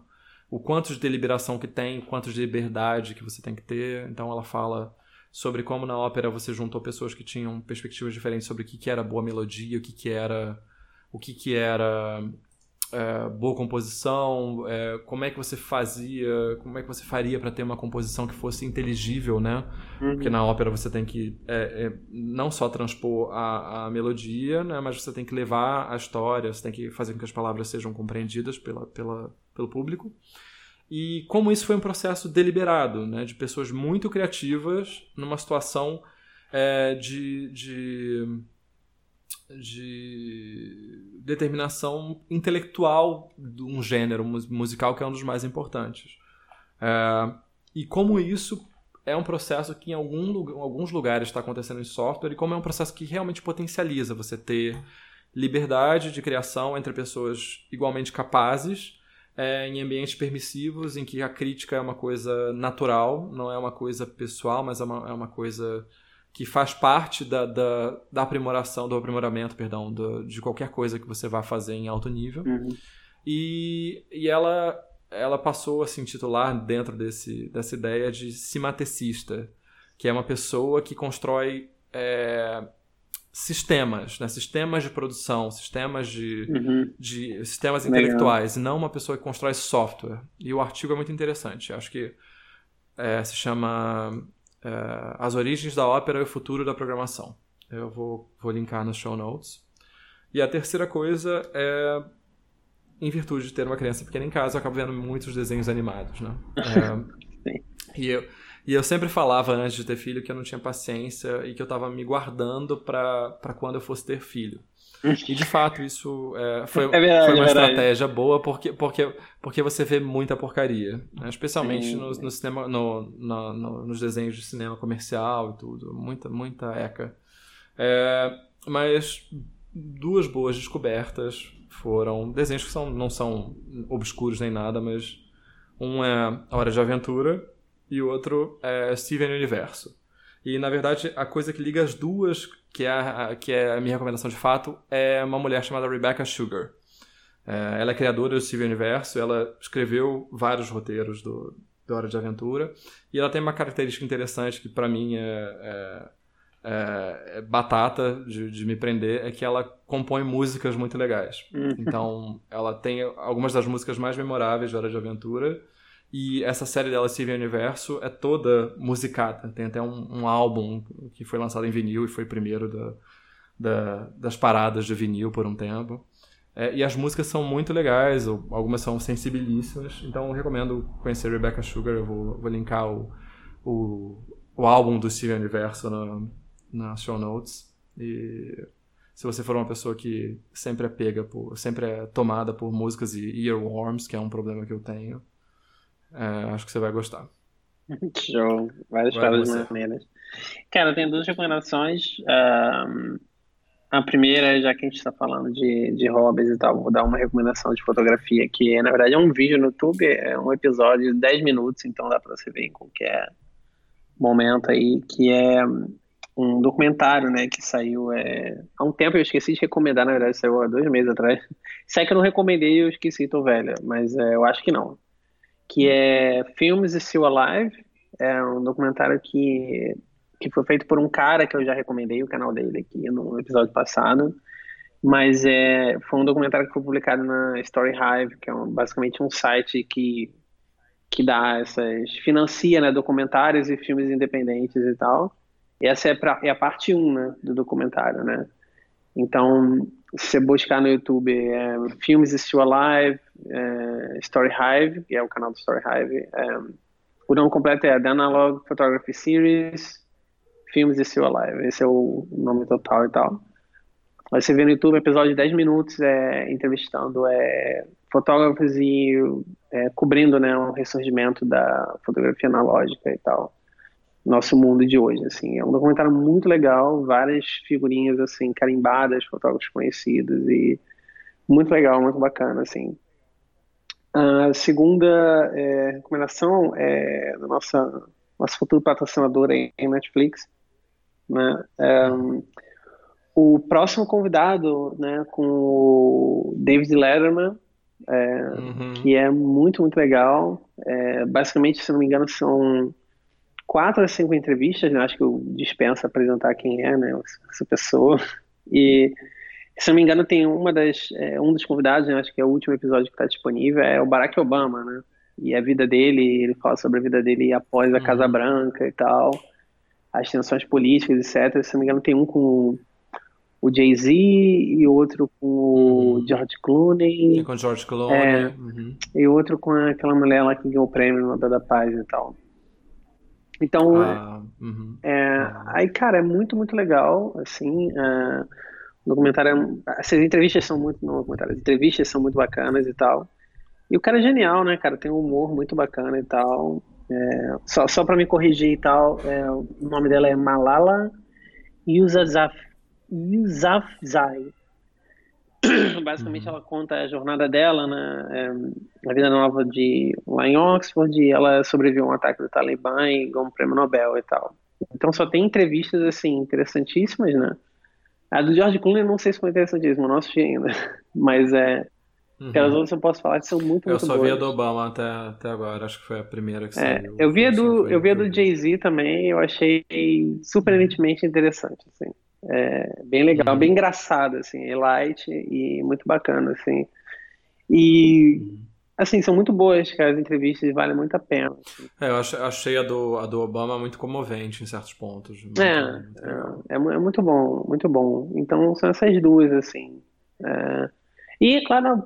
O quanto de deliberação que tem, o quanto de liberdade que você tem que ter. Então ela fala sobre como na ópera você juntou pessoas que tinham perspectivas diferentes sobre o que, que era boa melodia, o que, que era o que, que era é, boa composição, é, como é que você fazia, como é que você faria para ter uma composição que fosse inteligível, né? Uhum. Porque na ópera você tem que é, é, não só transpor a, a melodia, né? Mas você tem que levar a história, você tem que fazer com que as palavras sejam compreendidas pela, pela, pelo público e como isso foi um processo deliberado, né, de pessoas muito criativas numa situação é, de, de, de, determinação intelectual de um gênero musical que é um dos mais importantes. É, e como isso é um processo que em algum, alguns lugares está acontecendo em software e como é um processo que realmente potencializa você ter liberdade de criação entre pessoas igualmente capazes é, em ambientes permissivos, em que a crítica é uma coisa natural, não é uma coisa pessoal, mas é uma, é uma coisa que faz parte da, da, da aprimoração, do aprimoramento, perdão, do, de qualquer coisa que você vá fazer em alto nível. Uhum. E, e ela, ela passou a se intitular dentro desse, dessa ideia de cimatecista, que é uma pessoa que constrói é, sistemas, né? sistemas de produção, sistemas de, uhum. de sistemas intelectuais, Legal. e não uma pessoa que constrói software. E o artigo é muito interessante. Acho que é, se chama é, As Origens da Ópera e o Futuro da Programação. Eu vou, vou linkar nos show notes. E a terceira coisa é, em virtude de ter uma criança pequena em casa, eu acabo vendo muitos desenhos animados, né? É, e eu, e eu sempre falava antes de ter filho que eu não tinha paciência e que eu estava me guardando para quando eu fosse ter filho. E de fato isso é, foi, é verdade, foi uma é estratégia boa porque, porque, porque você vê muita porcaria, né? especialmente no, no, cinema, no, no, no, nos desenhos de cinema comercial e tudo, muita, muita eca. É, mas duas boas descobertas foram desenhos que são, não são obscuros nem nada, mas um é A Hora de Aventura e o outro é Steven Universo. E na verdade a coisa que liga as duas, que é a, que é a minha recomendação de fato, é uma mulher chamada Rebecca Sugar. É, ela é criadora do Steven Universo, ela escreveu vários roteiros do, do Hora de Aventura. E ela tem uma característica interessante que para mim é, é, é, é, batata de, de, me prender, é que ela compõe músicas muito legais. Uhum. Então, ela tem algumas das músicas mais memoráveis de Hora de Aventura. E essa série dela, Steven Universo, é toda musicada. Tem até um, um, álbum que foi lançado em vinil e foi primeiro da, da, das paradas de vinil por um tempo. É, e as músicas são muito legais, algumas são sensibilíssimas. Então recomendo conhecer Rebecca Sugar. Eu vou, vou linkar o, o, o álbum do Steven Universo na, na show notes. E se você for uma pessoa que sempre é pega por, sempre é tomada por músicas e earworms, que é um problema que eu tenho, é, acho que você vai gostar. Show, várias falas maneiras. Cara, tem duas recomendações. Um, a primeira, já que a gente está falando de, de hobbies e tal, vou dar uma recomendação de fotografia, que na verdade é um vídeo no YouTube, é um episódio de 10 minutos, então dá para você ver em qualquer momento aí, que é um documentário, né, que saiu é, há um tempo, eu esqueci de recomendar, na verdade, saiu há dois meses atrás. Se é que eu não recomendei, eu esqueci, tô velha, mas é, eu acho que não. Que é Filmes Still Alive, é um documentário que que foi feito por um cara que eu já recomendei o canal dele aqui no episódio passado. Mas é, foi um documentário que foi publicado na Story Hive, que é um, basicamente um site que, que dá essas. financia né, documentários e filmes independentes e tal. E essa é, pra, é a parte 1 né, do documentário, né? Então, se você buscar no YouTube é, Filmes Still Alive, é, Story Hive, que é o canal do Story Hive, é, o nome completo é The Analog Photography Series, Filmes Still Alive. Esse é o nome total e tal. Aí você vê no YouTube episódio de 10 minutos é, entrevistando é, fotógrafos e é, cobrindo né, um ressurgimento da fotografia analógica e tal. Nosso mundo de hoje, assim. É um documentário muito legal, várias figurinhas, assim, carimbadas, fotógrafos conhecidos e muito legal, muito bacana, assim. A segunda é, recomendação é da nossa, nossa futura patrocinadora em Netflix, né? Um, o próximo convidado, né, com o David Letterman, é, uhum. que é muito, muito legal. É, basicamente, se não me engano, são quatro a cinco entrevistas, né? acho que eu dispenso apresentar quem é, né, essa pessoa. E, se não me engano, tem uma das, é, um dos convidados, né, acho que é o último episódio que está disponível, é o Barack Obama, né? E a vida dele, ele fala sobre a vida dele após a uhum. Casa Branca e tal as tensões políticas, etc. Se não me engano, tem um com o Jay-Z e outro com o uhum. George Clooney. E com o George Clooney. É, uhum. E outro com aquela mulher lá que ganhou o prêmio Nobel da Paz e tal. Então, ah, uhum. é, ah. aí, cara, é muito, muito legal, assim, é, o documentário, é, essas entrevistas são muito, não documentário, as entrevistas são muito bacanas e tal, e o cara é genial, né, cara, tem um humor muito bacana e tal, é, só só para me corrigir e tal, é, o nome dela é Malala Yousafzai. Basicamente, uhum. ela conta a jornada dela, né, é, a vida nova de lá em Oxford, e ela sobreviveu a um ataque do Talibã e ganhou um prêmio Nobel e tal. Então, só tem entrevistas assim interessantíssimas, né? A do George Clooney, não sei se foi interessantíssima, não assisti ainda, mas é Uhum. Aquelas outras eu posso falar que são muito, muito boas. Eu só vi a do Obama até, até agora, acho que foi a primeira que é, saiu. Eu vi a do, eu vi a do Jay-Z também, eu achei surpreendentemente interessante, assim. É, bem legal, uhum. bem engraçado, assim, é light e muito bacana, assim. E, uhum. assim, são muito boas, cara, as entrevistas e vale muito a pena. Assim. É, eu achei a do, a do Obama muito comovente em certos pontos. Muito, é, muito é, é, é, muito bom, muito bom. Então, são essas duas, assim. É, e, claro,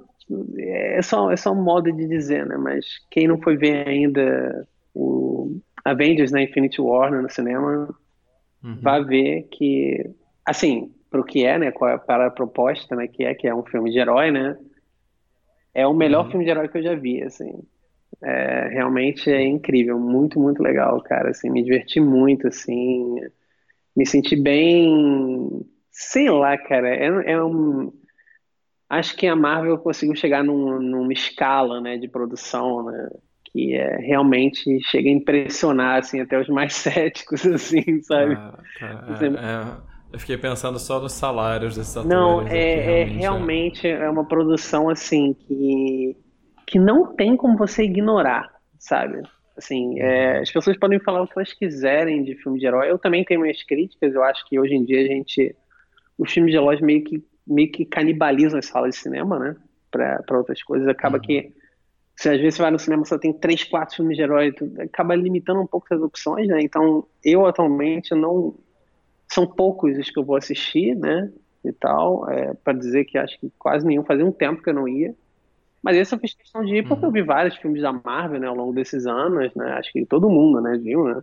é só, é só um modo de dizer, né? Mas quem não foi ver ainda o Avengers na né, Infinity War né, no cinema, uhum. vai ver que, assim, pro que é, né? É, para a proposta, né? Que é que é um filme de herói, né? É o melhor uhum. filme de herói que eu já vi, assim. É, realmente é incrível, muito, muito legal, cara. Assim, me diverti muito, assim. Me senti bem. Sei lá, cara. É, é um acho que a Marvel conseguiu chegar num, numa escala né, de produção né, que é, realmente chega a impressionar assim, até os mais céticos, assim, sabe? É, é, eu fiquei pensando só nos salários desses atores. Não, é, realmente, realmente é. uma produção assim que, que não tem como você ignorar, sabe? Assim, é, as pessoas podem falar o que elas quiserem de filme de herói. Eu também tenho minhas críticas. Eu acho que hoje em dia a gente, os filmes de heróis meio que meio que canibalizam as salas de cinema, né? Para outras coisas. Acaba uhum. que se às vezes você vai no cinema só tem três, quatro filmes de herói, tu acaba limitando um pouco as opções, né? Então, eu atualmente não são poucos os que eu vou assistir, né? E tal, é, para dizer que acho que quase nenhum fazia um tempo que eu não ia. Mas esse eu fiz questão de ir porque uhum. eu vi vários filmes da Marvel, né, ao longo desses anos, né? Acho que todo mundo, né, viu, né?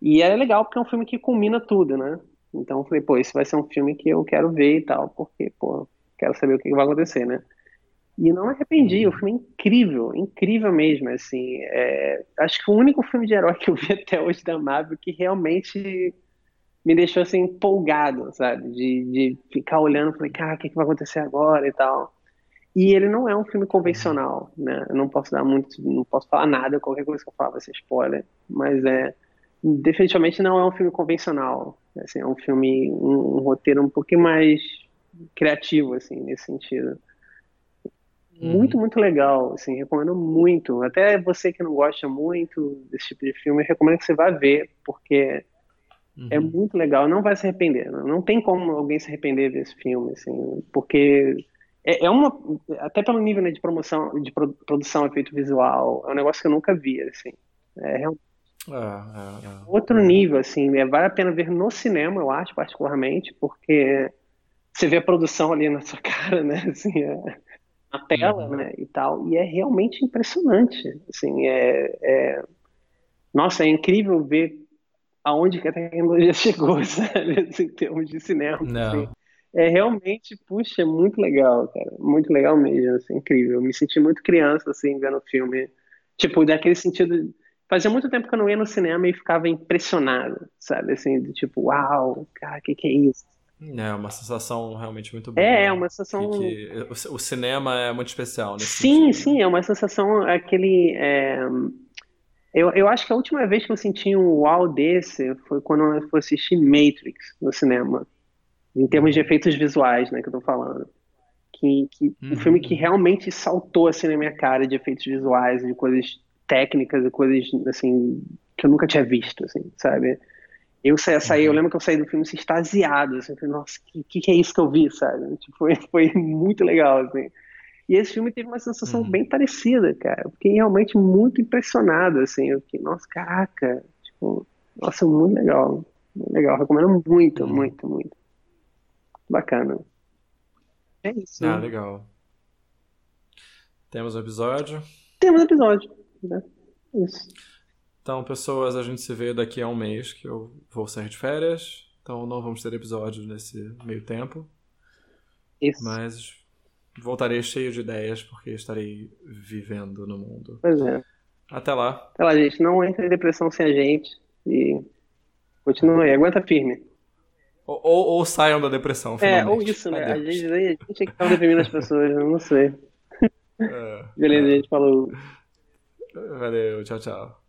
E é legal porque é um filme que combina tudo, né? Então eu falei, pô, esse vai ser um filme que eu quero ver e tal, porque, pô, quero saber o que vai acontecer, né? E não me arrependi, o filme é incrível, incrível mesmo, assim. É, acho que o único filme de herói que eu vi até hoje da Marvel que realmente me deixou assim empolgado, sabe? De, de ficar olhando, falei, cara, o que, que vai acontecer agora e tal. E ele não é um filme convencional, né? Eu não posso dar muito, não posso falar nada, qualquer coisa que eu falo vai ser spoiler, mas é definitivamente não é um filme convencional. Assim, é um filme, um, um roteiro um pouquinho mais criativo, assim, nesse sentido. Uhum. Muito, muito legal, assim, recomendo muito. Até você que não gosta muito desse tipo de filme, recomendo que você vá ver, porque uhum. é muito legal, não vai se arrepender. Não, não tem como alguém se arrepender desse filme, assim, porque é, é uma, até pelo nível né, de promoção, de produção, efeito visual, é um negócio que eu nunca vi, assim. É realmente é, é, é. outro nível, assim, é, vale a pena ver no cinema, eu acho, particularmente, porque você vê a produção ali na sua cara, né, assim, é, na tela, uhum. né, e tal, e é realmente impressionante, assim, é, é, nossa, é incrível ver aonde que a tecnologia chegou, sabe, assim, em termos de cinema, assim. É realmente, puxa, é muito legal, cara, muito legal mesmo, assim, incrível, eu me senti muito criança, assim, vendo o filme, tipo, daquele sentido, fazia muito tempo que eu não ia no cinema e ficava impressionado, sabe, assim, de tipo, uau, cara, o que que é isso? É uma sensação realmente muito boa. É, é uma sensação. Que, que o cinema é muito especial. sim, sentido. sim, é uma sensação aquele. É... Eu, eu acho que a última vez que eu senti um uau desse foi quando eu fui assistir Matrix no cinema. Em termos de efeitos visuais, né, que eu tô falando. Que, que uhum. Um filme que realmente saltou assim na minha cara de efeitos visuais, de coisas técnicas e coisas assim que eu nunca tinha visto, assim, sabe? Eu saí, saí eu uhum. lembro que eu saí do filme assim, extasiado, assim, falei, nossa, o que, que, é isso que eu vi, sabe? Tipo, foi, foi muito legal, assim. E esse filme teve uma sensação uhum. bem parecida, cara. fiquei realmente muito impressionado, assim. Eu fiquei, nossa, caraca, tipo, nossa, muito legal. Muito legal, recomendo muito, uhum. muito, muito. Bacana. É isso. Ah, né? legal. Temos um episódio? Temos um episódio, né? Isso. Então, pessoas, a gente se vê daqui a um mês, que eu vou sair de férias. Então, não vamos ter episódio nesse meio tempo. Isso. Mas voltarei cheio de ideias, porque estarei vivendo no mundo. Pois é. Até lá. Até lá, gente. Não entre em depressão sem a gente. E continue aí. Aguenta firme. Ou, ou, ou saiam da depressão, finalmente. É, ou isso, né? A gente, a gente é que tá deprimindo as pessoas, eu não sei. É, Beleza, é. gente. Falou. Valeu, tchau, tchau.